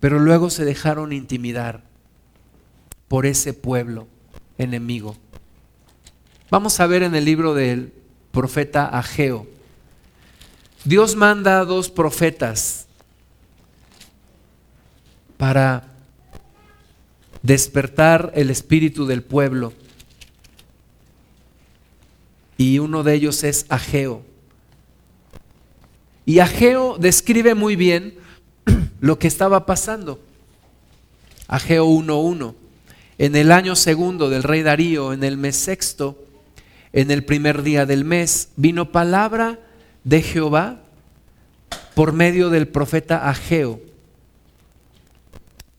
pero luego se dejaron intimidar por ese pueblo enemigo. Vamos a ver en el libro del profeta Ageo. Dios manda a dos profetas para despertar el espíritu del pueblo. Y uno de ellos es Ageo. Y Ageo describe muy bien *clears throat* lo que estaba pasando. Ageo 1.1 en el año segundo del rey Darío, en el mes sexto, en el primer día del mes, vino palabra de Jehová por medio del profeta Ageo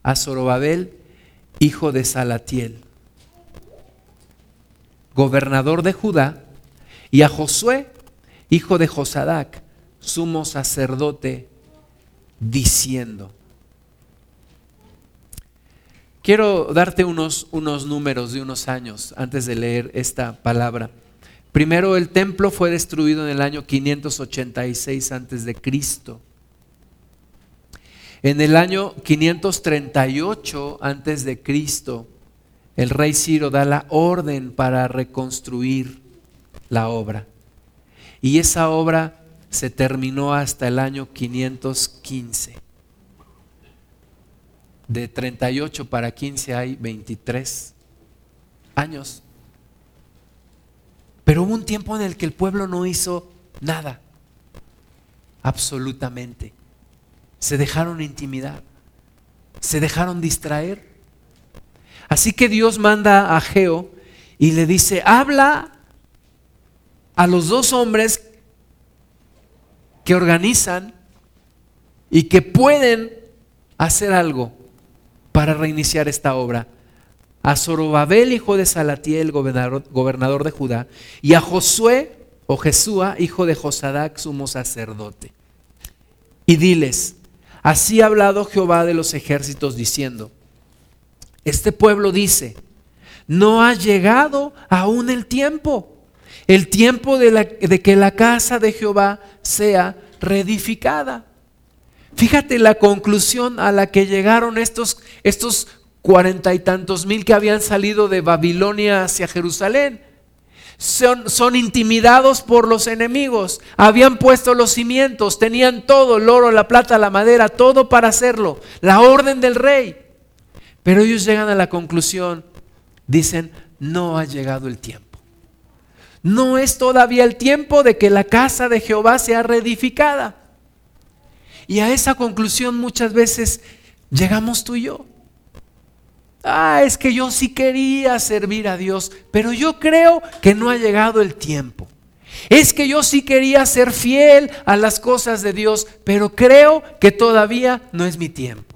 a Zorobabel, hijo de Salatiel, gobernador de Judá, y a Josué, hijo de Josadac, sumo sacerdote, diciendo, Quiero darte unos, unos números de unos años antes de leer esta palabra. Primero, el templo fue destruido en el año 586 antes de Cristo. En el año 538 antes de Cristo, el rey Ciro da la orden para reconstruir la obra. Y esa obra se terminó hasta el año 515 de 38 para 15 hay 23 años. Pero hubo un tiempo en el que el pueblo no hizo nada, absolutamente. Se dejaron intimidar, se dejaron distraer. Así que Dios manda a Geo y le dice, habla a los dos hombres que organizan y que pueden hacer algo para reiniciar esta obra. A Zorobabel, hijo de Salatiel, gobernador, de Judá, y a Josué o Jesúa, hijo de Josadac, sumo sacerdote. Y diles, así ha hablado Jehová de los ejércitos diciendo, este pueblo dice, no ha llegado aún el tiempo, el tiempo de, de que la casa de Jehová sea reedificada. Fíjate la conclusión a la que llegaron estos, estos cuarenta y tantos mil que habían salido de Babilonia hacia Jerusalén. Son, son, intimidados por los enemigos. Habían puesto los cimientos, tenían todo, el oro, la plata, la madera, todo para hacerlo. La orden del rey. Pero ellos llegan a la conclusión, dicen, no ha llegado el tiempo. No es todavía el tiempo de que la casa de Jehová sea reedificada. Y a esa conclusión muchas veces llegamos tú y yo. Ah, es que yo sí quería servir a Dios, pero yo creo que no ha llegado el tiempo. Es que yo sí quería ser fiel a las cosas de Dios, pero creo que todavía no es mi tiempo.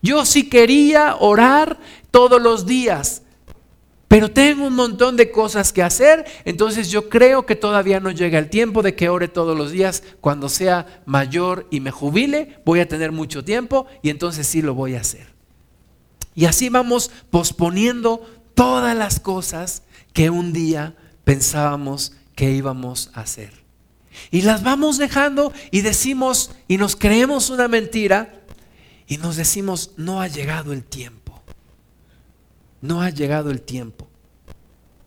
Yo sí quería orar todos los días, pero tengo un montón de cosas que hacer, entonces yo creo que todavía no llega el tiempo de que ore todos los días. Cuando sea mayor y me jubile, voy a tener mucho tiempo y entonces sí lo voy a hacer. Y así vamos posponiendo todas las cosas que un día pensábamos qué íbamos a hacer. Y las vamos dejando y decimos y nos creemos una mentira y nos decimos, no ha llegado el tiempo. No ha llegado el tiempo.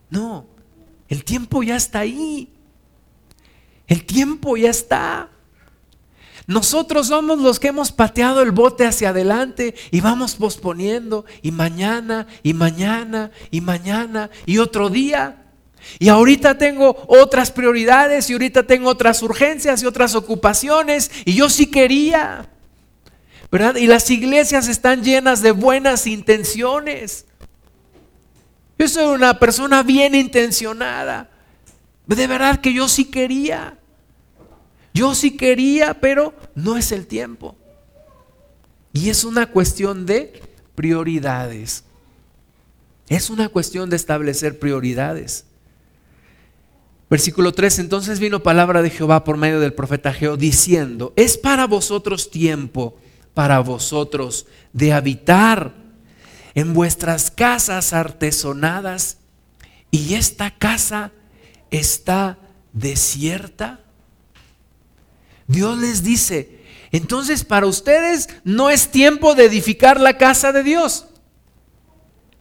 No, el tiempo ya está ahí. El tiempo ya está. Nosotros somos los que hemos pateado el bote hacia adelante y vamos posponiendo y mañana y mañana y mañana y otro día. Y ahorita tengo otras prioridades y ahorita tengo otras urgencias y otras ocupaciones y yo sí quería. ¿Verdad? Y las iglesias están llenas de buenas intenciones. Yo soy una persona bien intencionada. De verdad que yo sí quería. Yo sí quería, pero no es el tiempo. Y es una cuestión de prioridades. Es una cuestión de establecer prioridades. Versículo 3, entonces vino palabra de Jehová por medio del profeta Jehová diciendo, es para vosotros tiempo, para vosotros de habitar en vuestras casas artesonadas y esta casa está desierta. Dios les dice, entonces para ustedes no es tiempo de edificar la casa de Dios,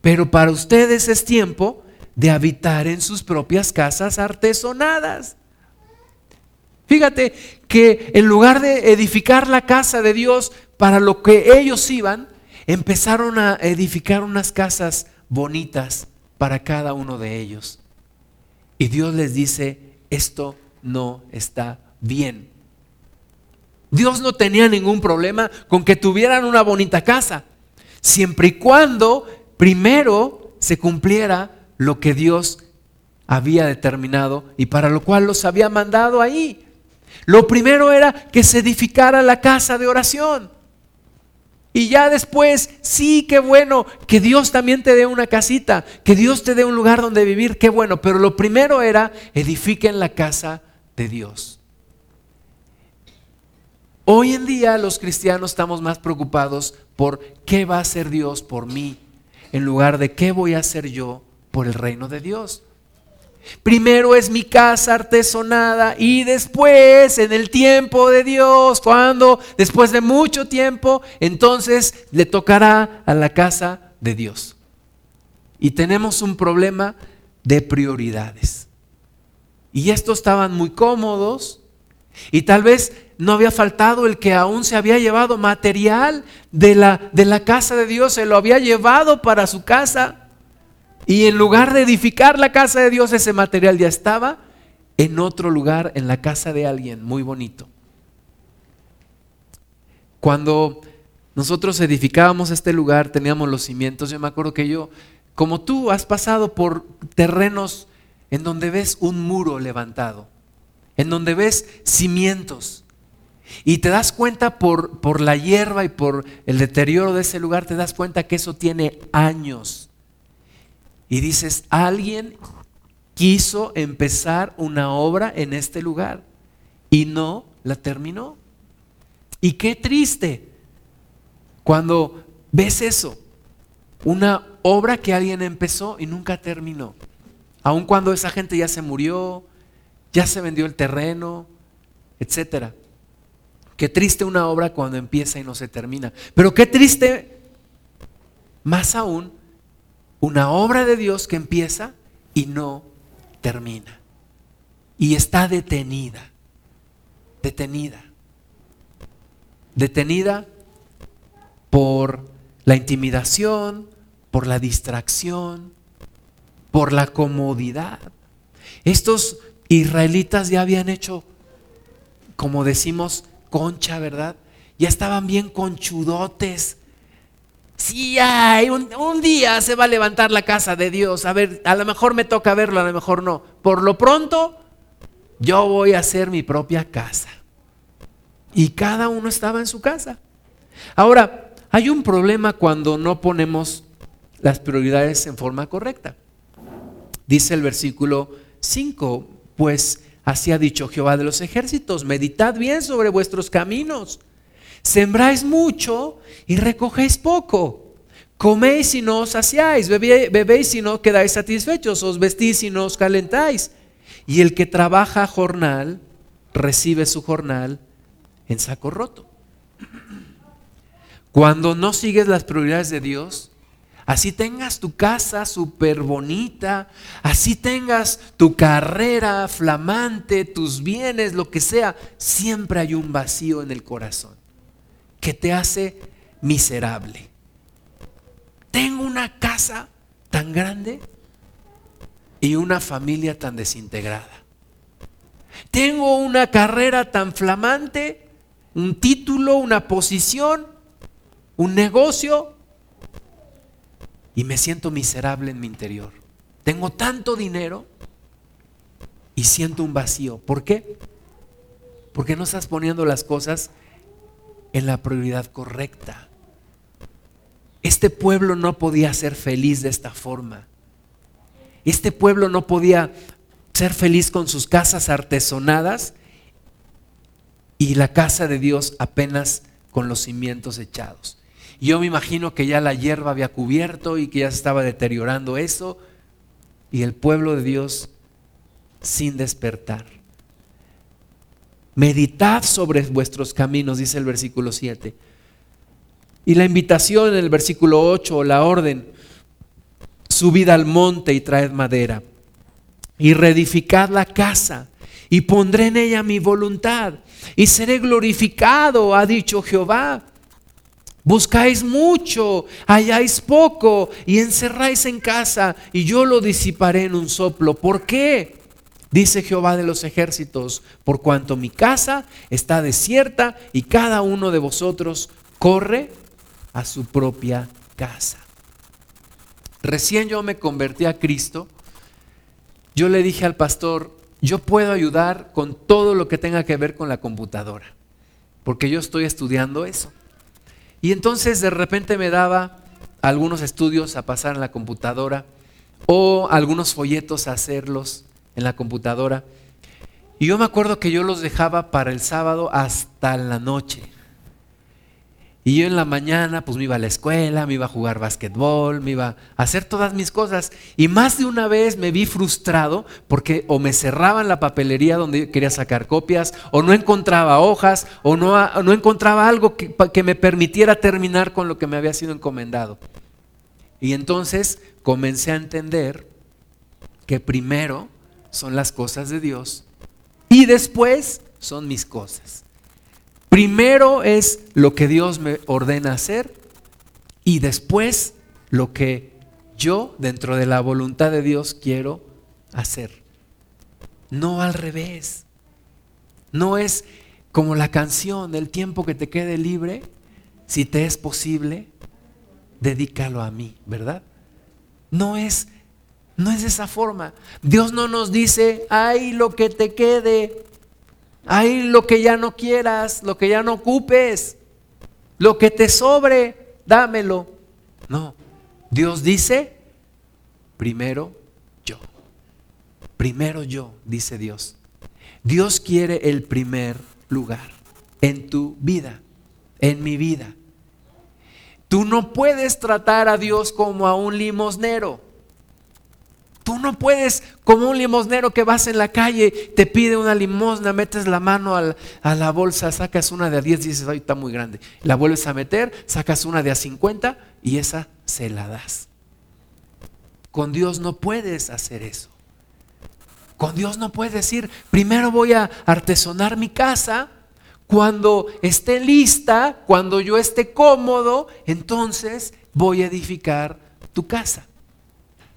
pero para ustedes es tiempo de habitar en sus propias casas artesonadas. Fíjate que en lugar de edificar la casa de Dios para lo que ellos iban, empezaron a edificar unas casas bonitas para cada uno de ellos. Y Dios les dice, esto no está bien. Dios no tenía ningún problema con que tuvieran una bonita casa, siempre y cuando primero se cumpliera lo que Dios había determinado y para lo cual los había mandado ahí. Lo primero era que se edificara la casa de oración. Y ya después, sí, qué bueno, que Dios también te dé una casita, que Dios te dé un lugar donde vivir, qué bueno. Pero lo primero era, edifiquen la casa de Dios. Hoy en día los cristianos estamos más preocupados por qué va a hacer Dios por mí, en lugar de qué voy a hacer yo por el reino de Dios. Primero es mi casa artesonada y después, en el tiempo de Dios, cuando después de mucho tiempo, entonces le tocará a la casa de Dios. Y tenemos un problema de prioridades. Y estos estaban muy cómodos y tal vez no había faltado el que aún se había llevado material de la, de la casa de Dios, se lo había llevado para su casa. Y en lugar de edificar la casa de Dios, ese material ya estaba en otro lugar, en la casa de alguien muy bonito. Cuando nosotros edificábamos este lugar, teníamos los cimientos. Yo me acuerdo que yo, como tú, has pasado por terrenos en donde ves un muro levantado, en donde ves cimientos. Y te das cuenta por, por la hierba y por el deterioro de ese lugar, te das cuenta que eso tiene años. Y dices, alguien quiso empezar una obra en este lugar y no la terminó. Y qué triste cuando ves eso, una obra que alguien empezó y nunca terminó. Aun cuando esa gente ya se murió, ya se vendió el terreno, etcétera. Qué triste una obra cuando empieza y no se termina. Pero qué triste, más aún, una obra de Dios que empieza y no termina. Y está detenida. Detenida. Detenida por la intimidación, por la distracción, por la comodidad. Estos israelitas ya habían hecho, como decimos, concha, ¿verdad? Ya estaban bien conchudotes. Sí, hay un, un, día se va a levantar la casa de Dios. A ver, a lo mejor me toca verlo, a lo mejor no. Por lo pronto, yo voy a hacer mi propia casa. Y cada uno estaba en su casa. Ahora, hay un problema cuando no ponemos las prioridades en forma correcta. Dice el versículo 5, pues Así ha dicho Jehová de los ejércitos, meditad bien sobre vuestros caminos. Sembráis mucho y recogéis poco. Coméis y no os saciáis, bebéis y no quedáis satisfechos, os vestís y no os calentáis. Y el que trabaja jornal recibe su jornal en saco roto. Cuando no sigues las prioridades de Dios, así tengas tu casa súper bonita, así tengas tu carrera flamante, tus bienes, lo que sea, siempre hay un vacío en el corazón que te hace miserable. Tengo una casa tan grande y una familia tan desintegrada. Tengo una carrera tan flamante, un título, una posición, un negocio y me siento miserable en mi interior. Tengo tanto dinero y siento un vacío. ¿Por qué? Porque no estás poniendo las cosas en la prioridad correcta. Este pueblo no podía ser feliz de esta forma. Este pueblo no podía ser feliz con sus casas artesonadas y la casa de Dios apenas con los cimientos echados. Yo me imagino que ya la hierba había cubierto y que ya se estaba deteriorando eso y el pueblo de Dios sin despertar. Meditad sobre vuestros caminos, dice el versículo 7. Y la invitación en el versículo 8, la orden, subid al monte y traed madera y reedificad la casa y pondré en ella mi voluntad y seré glorificado, ha dicho Jehová. Buscáis mucho, halláis poco y encerráis en casa y yo lo disiparé en un soplo. ¿Por qué? Dice Jehová de los ejércitos, por cuanto mi casa está desierta y cada uno de vosotros corre a su propia casa. Recién yo me convertí a Cristo yo le dije al pastor, yo puedo ayudar con todo lo que tenga que ver con la computadora, porque yo estoy estudiando eso. Y entonces de repente me daba algunos estudios a pasar en la computadora o algunos folletos a hacerlos en la computadora. Y yo me acuerdo que yo los dejaba para el sábado hasta la noche. Y yo en la mañana pues me iba a la escuela, me iba a jugar básquetbol, me iba a hacer todas mis cosas. Y más de una vez me vi frustrado porque o me cerraban la papelería donde quería sacar copias, o no encontraba hojas, o no, no encontraba algo que, que me permitiera terminar con lo que me había sido encomendado. Y entonces comencé a entender que primero son las cosas de Dios y después son mis cosas. Primero es lo que Dios me ordena hacer y después lo que yo dentro de la voluntad de Dios quiero hacer. No al revés. No es como la canción, el tiempo que te quede libre, si te es posible, dedícalo a mí, ¿verdad? No es no es de esa forma. Dios no nos dice, ay, lo que te quede, Ahí lo que ya no quieras, lo que ya no ocupes, lo que te sobre, dámelo. No, Dios dice, primero yo. Primero yo, dice Dios. Dios quiere el primer lugar en tu vida, en mi vida. Tú no puedes tratar a Dios como a un limosnero. Tú no puedes, como un limosnero que vas en la calle, te pide una limosna, metes la mano a la bolsa, sacas una de a 10 y dices, ay, está muy grande. La vuelves a meter, sacas una de a 50 y esa se la das. Con Dios no puedes hacer eso. Con Dios no puedes decir, primero voy a artesonar mi casa, cuando esté lista, cuando yo esté cómodo, entonces voy a edificar tu casa.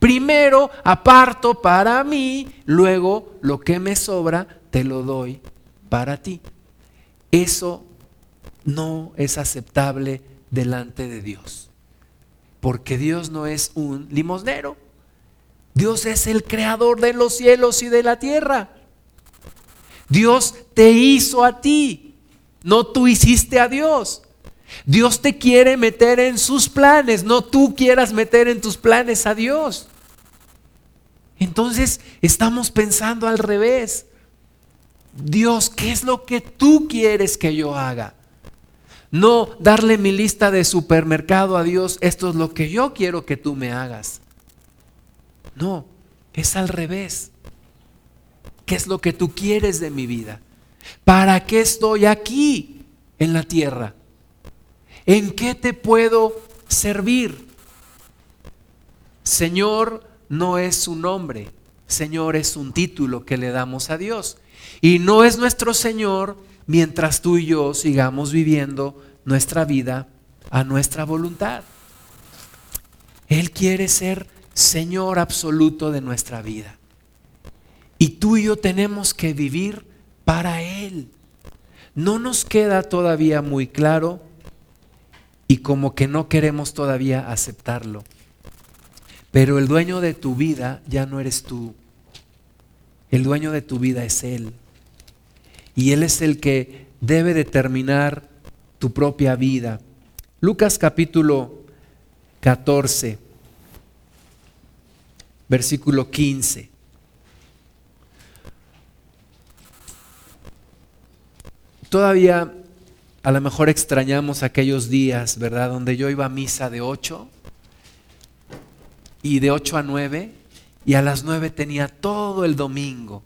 Primero aparto para mí, luego lo que me sobra te lo doy para ti. Eso no es aceptable delante de Dios. Porque Dios no es un limosnero. Dios es el creador de los cielos y de la tierra. Dios te hizo a ti, no tú hiciste a Dios. Dios te quiere meter en sus planes, no tú quieras meter en tus planes a Dios. Entonces estamos pensando al revés. Dios, ¿qué es lo que tú quieres que yo haga? No darle mi lista de supermercado a Dios, esto es lo que yo quiero que tú me hagas. No, es al revés. ¿Qué es lo que tú quieres de mi vida? ¿Para qué estoy aquí en la tierra? ¿En qué te puedo servir? Señor no es su nombre, Señor es un título que le damos a Dios. Y no es nuestro Señor mientras tú y yo sigamos viviendo nuestra vida a nuestra voluntad. Él quiere ser Señor absoluto de nuestra vida. Y tú y yo tenemos que vivir para Él. No nos queda todavía muy claro y como que no queremos todavía aceptarlo. Pero el dueño de tu vida ya no eres tú. El dueño de tu vida es Él. Y Él es el que debe determinar tu propia vida. Lucas capítulo 14, versículo 15. Todavía a lo mejor extrañamos aquellos días, ¿verdad? Donde yo iba a misa de 8 y de 8 a 9 y a las 9 tenía todo el domingo.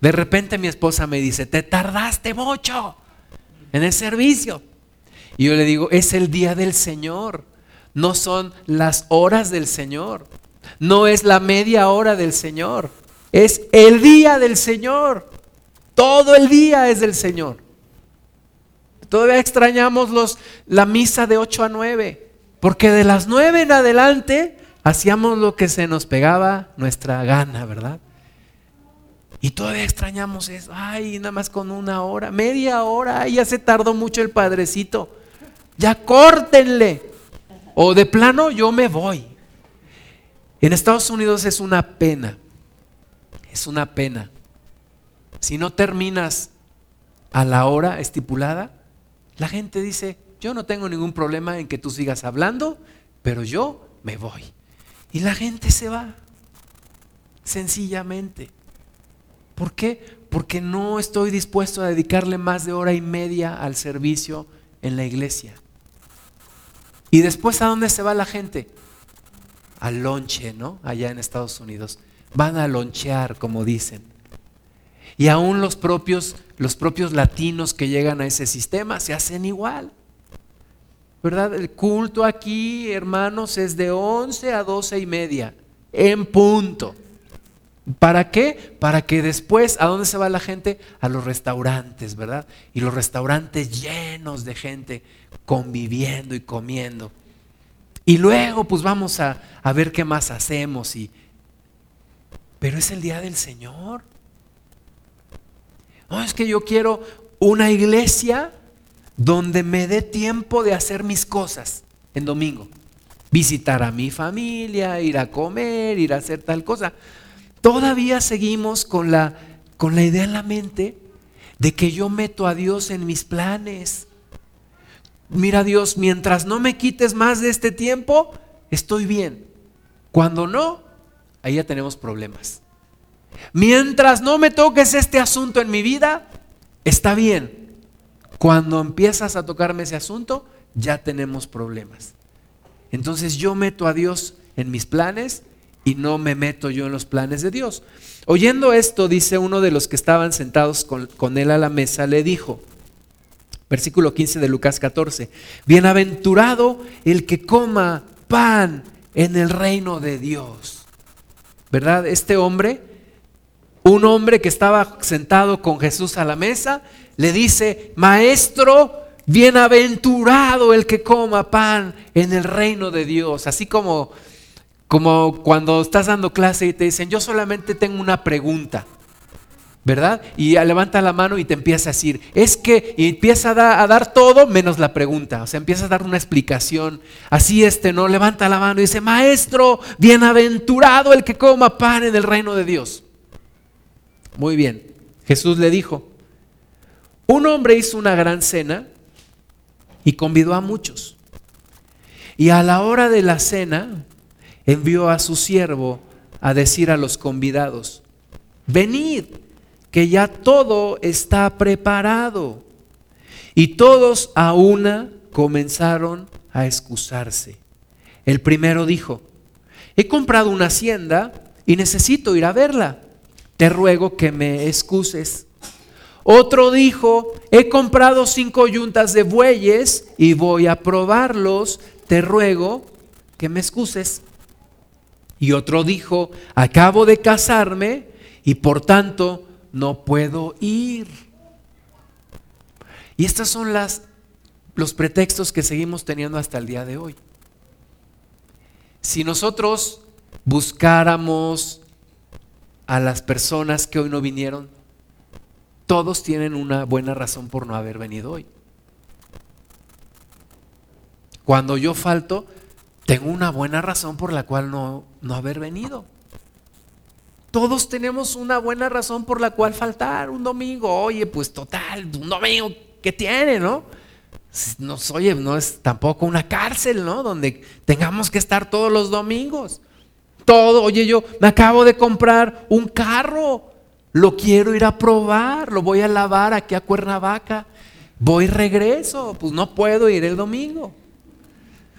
De repente mi esposa me dice, te tardaste mucho en el servicio. Y yo le digo, es el día del Señor, no son las horas del Señor, no es la media hora del Señor, es el día del Señor. Todo el día es del Señor. Todavía extrañamos los, la misa de 8 a 9, porque de las 9 en adelante hacíamos lo que se nos pegaba nuestra gana, ¿verdad? Y todavía extrañamos eso. Ay, nada más con una hora, media hora, ay, ya se tardó mucho el padrecito. Ya córtenle. O de plano yo me voy. En Estados Unidos es una pena. Es una pena. Si no terminas a la hora estipulada, la gente dice, yo no tengo ningún problema en que tú sigas hablando, pero yo me voy. Y la gente se va, sencillamente. ¿Por qué? Porque no estoy dispuesto a dedicarle más de hora y media al servicio en la iglesia. Y después, ¿a dónde se va la gente? Al lonche, ¿no? Allá en Estados Unidos. Van a lonchear, como dicen. Y aún los propios, los propios latinos que llegan a ese sistema se hacen igual. ¿Verdad? El culto aquí, hermanos, es de 11 a 12 y media, en punto. ¿Para qué? Para que después, ¿a dónde se va la gente? A los restaurantes, ¿verdad? Y los restaurantes llenos de gente conviviendo y comiendo. Y luego, pues vamos a, a ver qué más hacemos. Y... Pero es el día del Señor. No, es que yo quiero una iglesia donde me dé tiempo de hacer mis cosas en domingo. Visitar a mi familia, ir a comer, ir a hacer tal cosa. Todavía seguimos con la, con la idea en la mente de que yo meto a Dios en mis planes. Mira Dios, mientras no me quites más de este tiempo, estoy bien. Cuando no, ahí ya tenemos problemas. Mientras no me toques este asunto en mi vida, está bien. Cuando empiezas a tocarme ese asunto, ya tenemos problemas. Entonces yo meto a Dios en mis planes y no me meto yo en los planes de Dios. Oyendo esto, dice uno de los que estaban sentados con, él a la mesa, le dijo, versículo 15 de Lucas 14, bienaventurado el que coma pan en el reino de Dios. ¿Verdad? Este hombre un hombre que estaba sentado con Jesús a la mesa le dice, maestro, bienaventurado el que coma pan en el reino de Dios. Así como, como cuando estás dando clase y te dicen, yo solamente tengo una pregunta. ¿verdad? Y levanta la mano y te empieza a decir, es que, y empieza a, a, dar todo menos la pregunta, o sea, empieza a dar una explicación. Así este, ¿no? Levanta la mano y dice, maestro, bienaventurado el que coma pan en el reino de Dios. Muy bien. Jesús le dijo, un hombre hizo una gran cena y convidó a muchos. Y a la hora de la cena envió a su siervo a decir a los convidados, venid, que ya todo está preparado. Y todos a una comenzaron a excusarse. El primero dijo, he comprado una hacienda y necesito ir a verla te ruego que me excuses. Otro dijo, he comprado cinco yuntas de bueyes y voy a probarlos, te ruego que me excuses. Y otro dijo, acabo de casarme y por tanto no puedo ir. Y estos son las, los pretextos que seguimos teniendo hasta el día de hoy. Si nosotros buscáramos a las personas que hoy no vinieron, todos tienen una buena razón por no haber venido hoy. Cuando yo falto, tengo una buena razón por la cual no, no haber venido. Todos tenemos una buena razón por la cual faltar un domingo. Oye, pues total, un domingo, ¿qué tiene, no? No, oye, no es tampoco una cárcel, ¿no? Donde tengamos que estar todos los domingos. Todo, oye, yo me acabo de comprar un carro, lo quiero ir a probar, lo voy a lavar aquí a Cuernavaca. Voy y regreso, pues no puedo ir el domingo.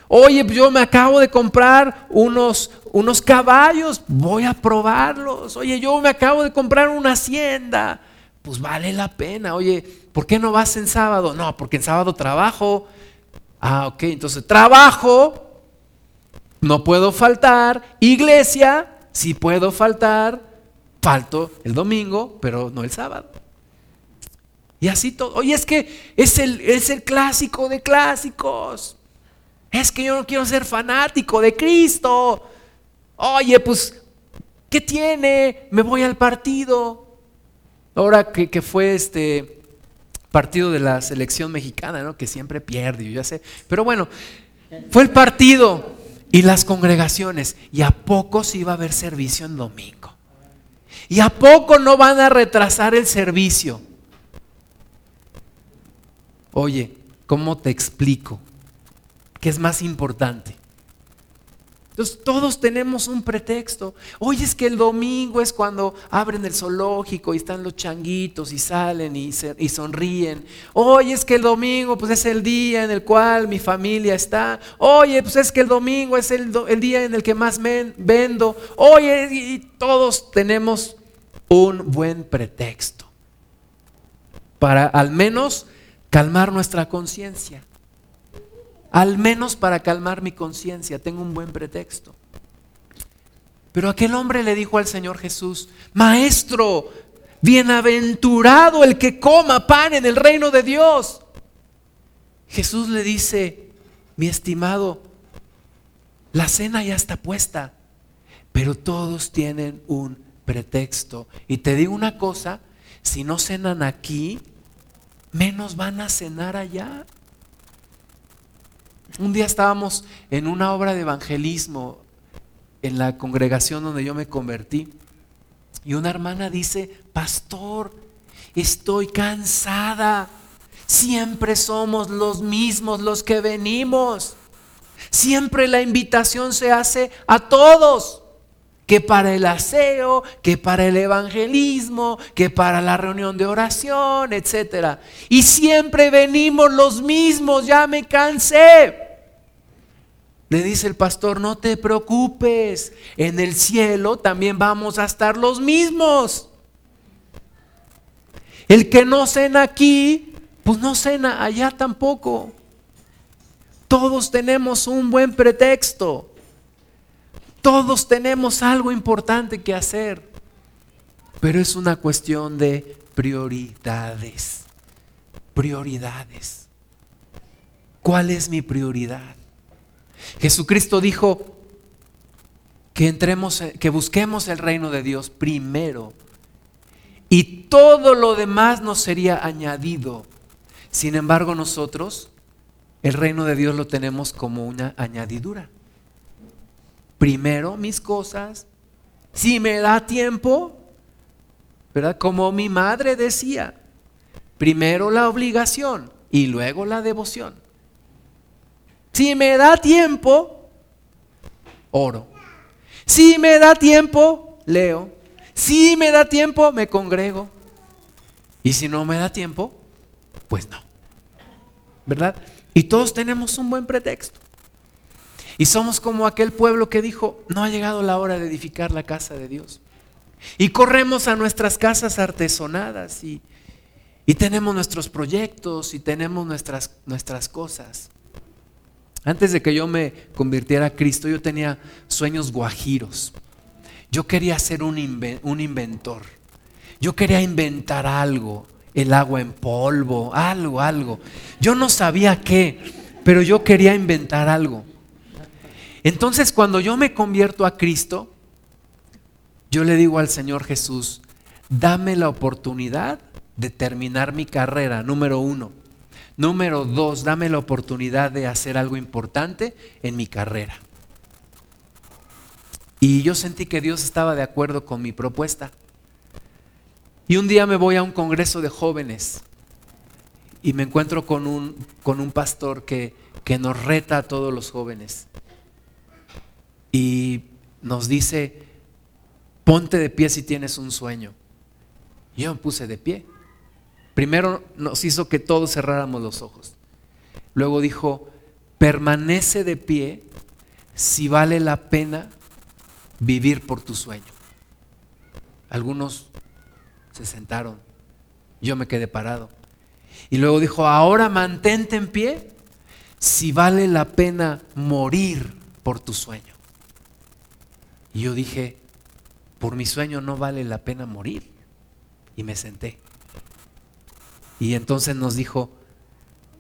Oye, yo me acabo de comprar unos, unos caballos, voy a probarlos. Oye, yo me acabo de comprar una hacienda, pues vale la pena. Oye, ¿por qué no vas en sábado? No, porque en sábado trabajo. Ah, ok, entonces trabajo, no puedo faltar. Iglesia, sí puedo faltar. Falto el domingo, pero no el sábado. Y así todo. Oye, es que es el, es el clásico de clásicos. Es que yo no quiero ser fanático de Cristo. Oye, pues, ¿qué tiene? Me voy al partido. Ahora que, fue este partido de la selección mexicana, ¿no? Que siempre pierde, yo ya sé. Pero bueno, fue el partido y las congregaciones. ¿Y a poco se iba a haber servicio en domingo? ¿Y a poco no van a retrasar el servicio? Oye, ¿cómo te explico? ¿Qué es más importante? Entonces todos tenemos un pretexto. Hoy es que el domingo es cuando abren el zoológico y están los changuitos y salen y, sonríen. Hoy es que el domingo pues es el día en el cual mi familia está. Oye, pues es que el domingo es el, día en el que más me vendo. Oye, y todos tenemos un buen pretexto para al menos calmar nuestra conciencia al menos para calmar mi conciencia, tengo un buen pretexto. Pero aquel hombre le dijo al Señor Jesús, Maestro, bienaventurado el que coma pan en el reino de Dios. Jesús le dice, mi estimado, la cena ya está puesta, pero todos tienen un pretexto. Y te digo una cosa, si no cenan aquí, menos van a cenar allá. Un día estábamos en una obra de evangelismo en la congregación donde yo me convertí y una hermana dice, pastor, estoy cansada. Siempre somos los mismos los que venimos. Siempre la invitación se hace a todos, que para el aseo, que para el evangelismo, que para la reunión de oración, etc. Y siempre venimos los mismos, ya me cansé. Le dice el pastor, no te preocupes, en el cielo también vamos a estar los mismos. El que no cena aquí, pues no cena allá tampoco. Todos tenemos un buen pretexto. Todos tenemos algo importante que hacer. Pero es una cuestión de prioridades. Prioridades. ¿Cuál es mi prioridad? Jesucristo dijo que entremos, que busquemos el reino de Dios primero y todo lo demás nos sería añadido. Sin embargo, nosotros el reino de Dios lo tenemos como una añadidura. Primero mis cosas, si me da tiempo, ¿verdad? Como mi madre decía, primero la obligación y luego la devoción. Si me da tiempo, oro. Si me da tiempo, leo. Si me da tiempo, me congrego. Y si no me da tiempo, pues no. ¿Verdad? Y todos tenemos un buen pretexto. Y somos como aquel pueblo que dijo, no ha llegado la hora de edificar la casa de Dios. Y corremos a nuestras casas artesonadas y, y tenemos nuestros proyectos y tenemos nuestras, nuestras cosas. Antes de que yo me convirtiera a Cristo, yo tenía sueños guajiros. Yo quería ser un, inventor. Yo quería inventar algo, el agua en polvo, algo, algo. Yo no sabía qué, pero yo quería inventar algo. Entonces cuando yo me convierto a Cristo, yo le digo al Señor Jesús, dame la oportunidad de terminar mi carrera, número uno. Número dos, dame la oportunidad de hacer algo importante en mi carrera. Y yo sentí que Dios estaba de acuerdo con mi propuesta. Y un día me voy a un congreso de jóvenes y me encuentro con un, con un pastor que, que nos reta a todos los jóvenes. Y nos dice, ponte de pie si tienes un sueño. Yo me puse de pie. Primero nos hizo que todos cerráramos los ojos. Luego dijo, permanece de pie si vale la pena vivir por tu sueño. Algunos se sentaron, yo me quedé parado. Y luego dijo, ahora mantente en pie si vale la pena morir por tu sueño. Y yo dije, por mi sueño no vale la pena morir. Y me senté. Y entonces nos dijo,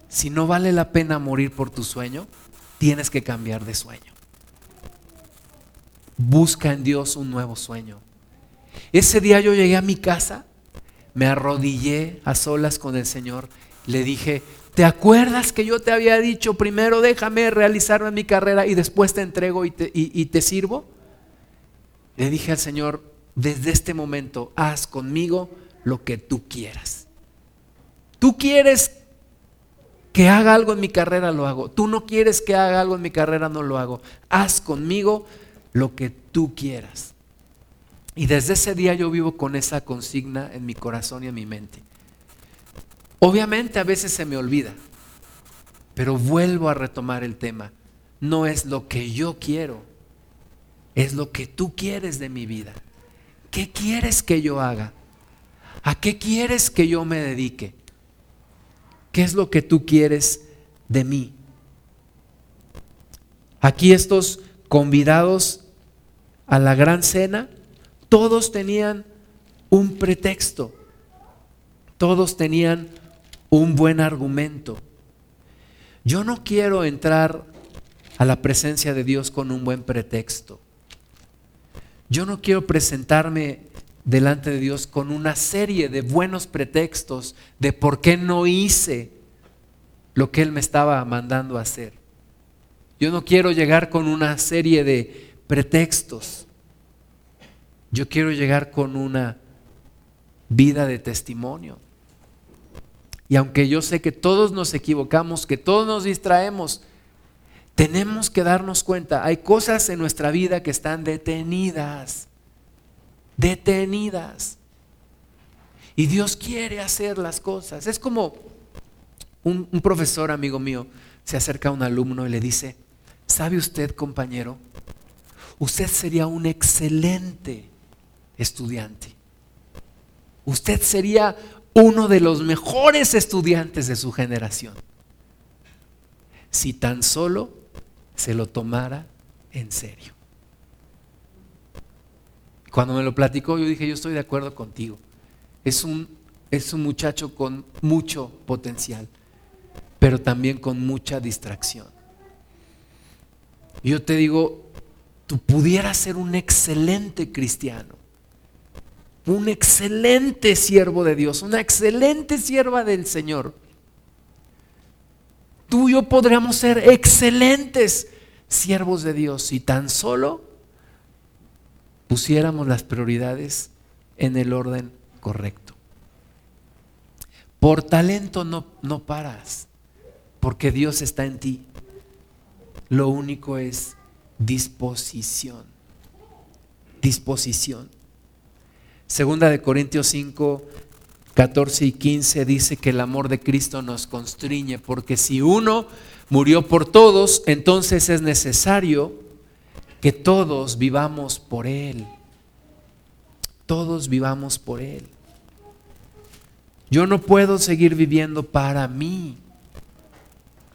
si no vale la pena morir por tu sueño, tienes que cambiar de sueño. Busca en Dios un nuevo sueño. Ese día yo llegué a mi casa, me arrodillé a solas con el Señor, le dije, ¿te acuerdas que yo te había dicho, primero déjame realizarme mi carrera y después te entrego y te, y te sirvo? Le dije al Señor, desde este momento, haz conmigo lo que tú quieras. Tú quieres que haga algo en mi carrera, lo hago. Tú no quieres que haga algo en mi carrera, no lo hago. Haz conmigo lo que tú quieras. Y desde ese día yo vivo con esa consigna en mi corazón y en mi mente. Obviamente a veces se me olvida, pero vuelvo a retomar el tema. No es lo que yo quiero, es lo que tú quieres de mi vida. ¿Qué quieres que yo haga? ¿A qué quieres que yo me dedique? ¿Qué es lo que tú quieres de mí? Aquí estos convidados a la gran cena, todos tenían un pretexto, todos tenían un buen argumento. Yo no quiero entrar a la presencia de Dios con un buen pretexto. Yo no quiero presentarme delante de Dios con una serie de buenos pretextos de por qué no hice lo que Él me estaba mandando a hacer. Yo no quiero llegar con una serie de pretextos. Yo quiero llegar con una vida de testimonio. Y aunque yo sé que todos nos equivocamos, que todos nos distraemos, tenemos que darnos cuenta, hay cosas en nuestra vida que están detenidas detenidas. Y Dios quiere hacer las cosas. Es como un, profesor amigo mío se acerca a un alumno y le dice, ¿sabe usted compañero? Usted sería un excelente estudiante. Usted sería uno de los mejores estudiantes de su generación. Si tan solo se lo tomara en serio. Cuando me lo platicó, yo dije, yo estoy de acuerdo contigo. Es un, es un muchacho con mucho potencial, pero también con mucha distracción. Yo te digo, tú pudieras ser un excelente cristiano, un excelente siervo de Dios, una excelente sierva del Señor. Tú y yo podríamos ser excelentes siervos de Dios si tan solo pusiéramos las prioridades en el orden correcto. Por talento no, no paras, porque Dios está en ti. Lo único es disposición. Disposición. Segunda de Corintios 5, 14 y 15 dice que el amor de Cristo nos constriñe, porque si uno murió por todos, entonces es necesario que todos vivamos por Él. todos vivamos por Él. Yo no puedo seguir viviendo para mí.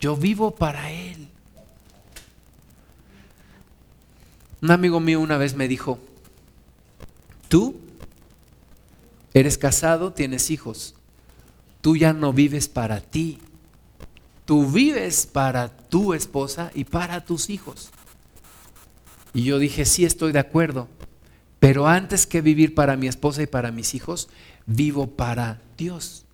Yo vivo para Él. Un amigo mío una vez me dijo, tú eres casado, tienes hijos, tú ya no vives para ti, tú vives para tu esposa y para tus hijos. Y yo dije, sí, estoy de acuerdo, pero antes que vivir para mi esposa y para mis hijos, vivo para Dios.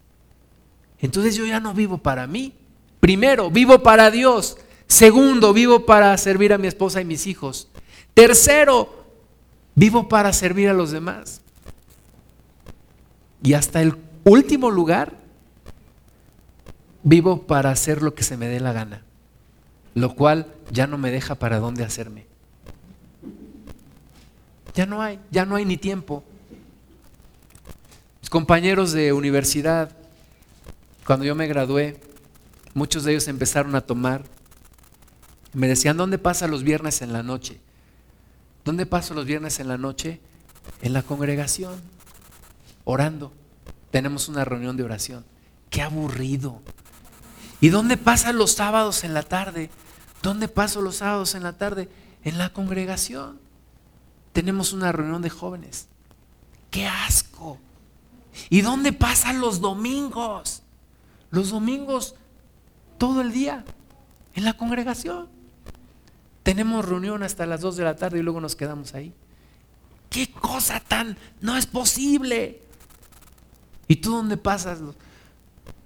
Entonces yo ya no vivo para mí. Primero, vivo para Dios. Segundo, vivo para servir a mi esposa y mis hijos. Tercero, vivo para servir a los demás. Y hasta el último lugar, vivo para hacer lo que se me dé la gana, lo cual ya no me deja para dónde hacerme. Ya no hay, ya no hay ni tiempo. Mis compañeros de universidad, cuando yo me gradué, muchos de ellos empezaron a tomar. Me decían, ¿dónde pasa los viernes en la noche? ¿Dónde paso los viernes en la noche? En la congregación, orando. Tenemos una reunión de oración. Qué aburrido. ¿Y dónde pasan los sábados en la tarde? ¿Dónde paso los sábados en la tarde? En la congregación. Tenemos una reunión de jóvenes. ¡Qué asco! ¿Y dónde pasan los domingos? Los domingos todo el día en la congregación. Tenemos reunión hasta las 2 de la tarde y luego nos quedamos ahí. ¿Qué cosa tan? No es posible. ¿Y tú dónde pasas?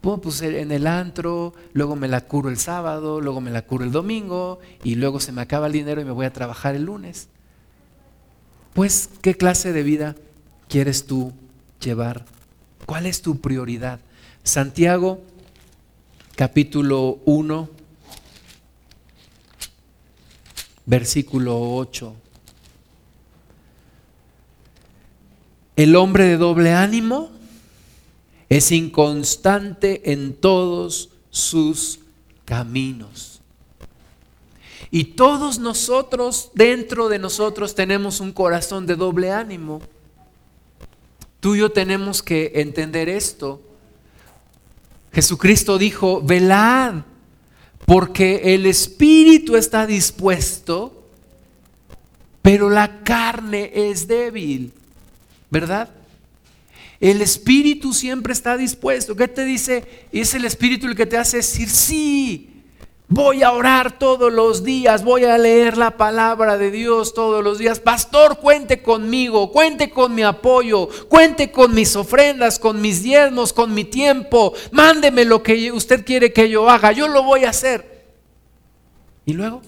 pues en el antro, luego me la curo el sábado, luego me la curo el domingo y luego se me acaba el dinero y me voy a trabajar el lunes. Pues, ¿qué clase de vida quieres tú llevar? ¿Cuál es tu prioridad? Santiago capítulo 1, versículo 8. El hombre de doble ánimo es inconstante en todos sus caminos. Y todos nosotros, dentro de nosotros, tenemos un corazón de doble ánimo. Tú y yo tenemos que entender esto. Jesucristo dijo, velad, porque el espíritu está dispuesto, pero la carne es débil, ¿verdad? El espíritu siempre está dispuesto. ¿Qué te dice? Es el espíritu el que te hace decir, sí, Voy a orar todos los días, voy a leer la palabra de Dios todos los días. Pastor, cuente conmigo, cuente con mi apoyo, cuente con mis ofrendas, con mis diezmos, con mi tiempo. Mándeme lo que usted quiere que yo haga, yo lo voy a hacer. Y luego,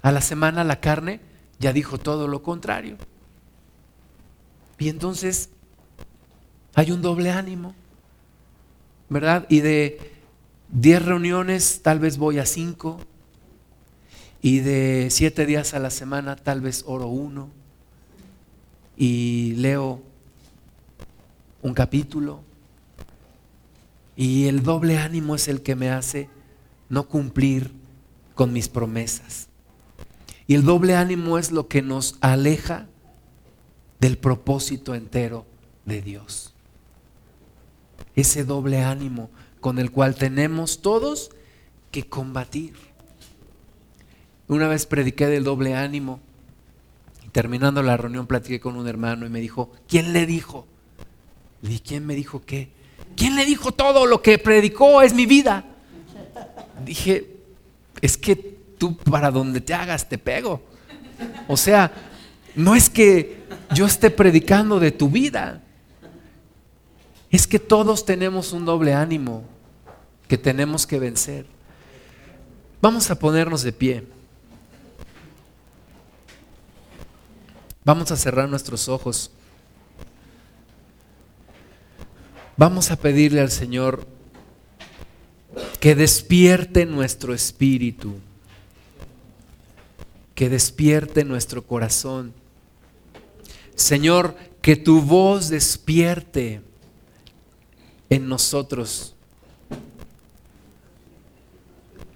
a la semana la carne ya dijo todo lo contrario. Y entonces hay un doble ánimo, ¿verdad? Y de 10 reuniones, tal vez voy a 5. Y de 7 días a la semana, tal vez oro uno. Y leo un capítulo. Y el doble ánimo es el que me hace no cumplir con mis promesas. Y el doble ánimo es lo que nos aleja del propósito entero de Dios. Ese doble ánimo con el cual tenemos todos que combatir. Una vez prediqué del doble ánimo y terminando la reunión platiqué con un hermano y me dijo, ¿quién le dijo? Le ¿quién me dijo qué? ¿Quién le dijo todo lo que predicó es mi vida? Dije, es que tú para donde te hagas te pego. O sea, no es que yo esté predicando de tu vida. Es que todos tenemos un doble ánimo que tenemos que vencer. Vamos a ponernos de pie. Vamos a cerrar nuestros ojos. Vamos a pedirle al Señor que despierte nuestro espíritu, que despierte nuestro corazón. Señor, que tu voz despierte en nosotros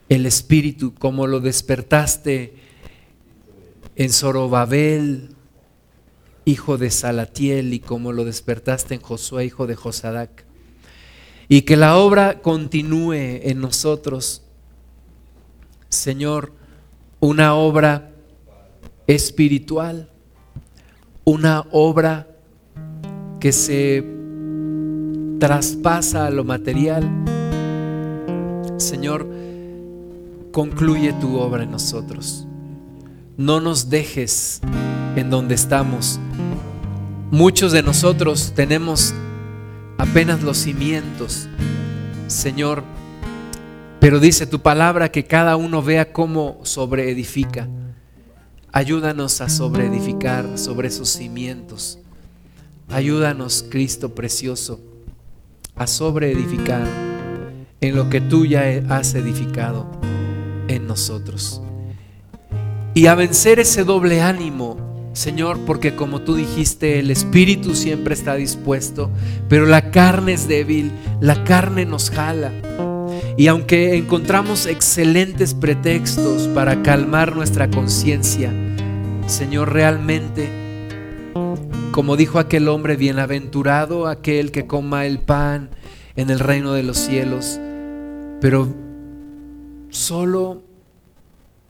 el Espíritu, como lo despertaste en Zorobabel hijo de Salatiel, y como lo despertaste en Josué, hijo de Josadac. Y que la obra continúe en nosotros, Señor, una obra espiritual, una obra que se traspasa a lo material. Señor, concluye tu obra en nosotros. No nos dejes en donde estamos. Muchos de nosotros tenemos apenas los cimientos, Señor, pero dice tu palabra que cada uno vea cómo sobreedifica. Ayúdanos a sobreedificar sobre esos cimientos. Ayúdanos, Cristo precioso, a sobreedificar en lo que tú ya has edificado en nosotros. Y a vencer ese doble ánimo, Señor, porque como tú dijiste, el espíritu siempre está dispuesto, pero la carne es débil, la carne nos jala. Y aunque encontramos excelentes pretextos para calmar nuestra conciencia, Señor, realmente, como dijo aquel hombre, bienaventurado aquel que coma el pan en el reino de los cielos, pero solo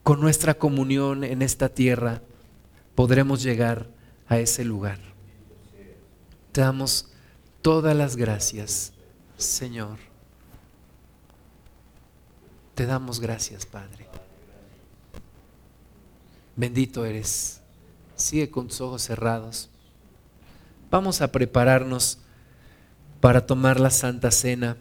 con nuestra comunión en esta tierra podremos llegar a ese lugar. Te damos todas las gracias, Señor. Te damos gracias, Padre. Bendito eres. Sigue con tus ojos cerrados. Vamos a prepararnos para tomar la Santa Cena.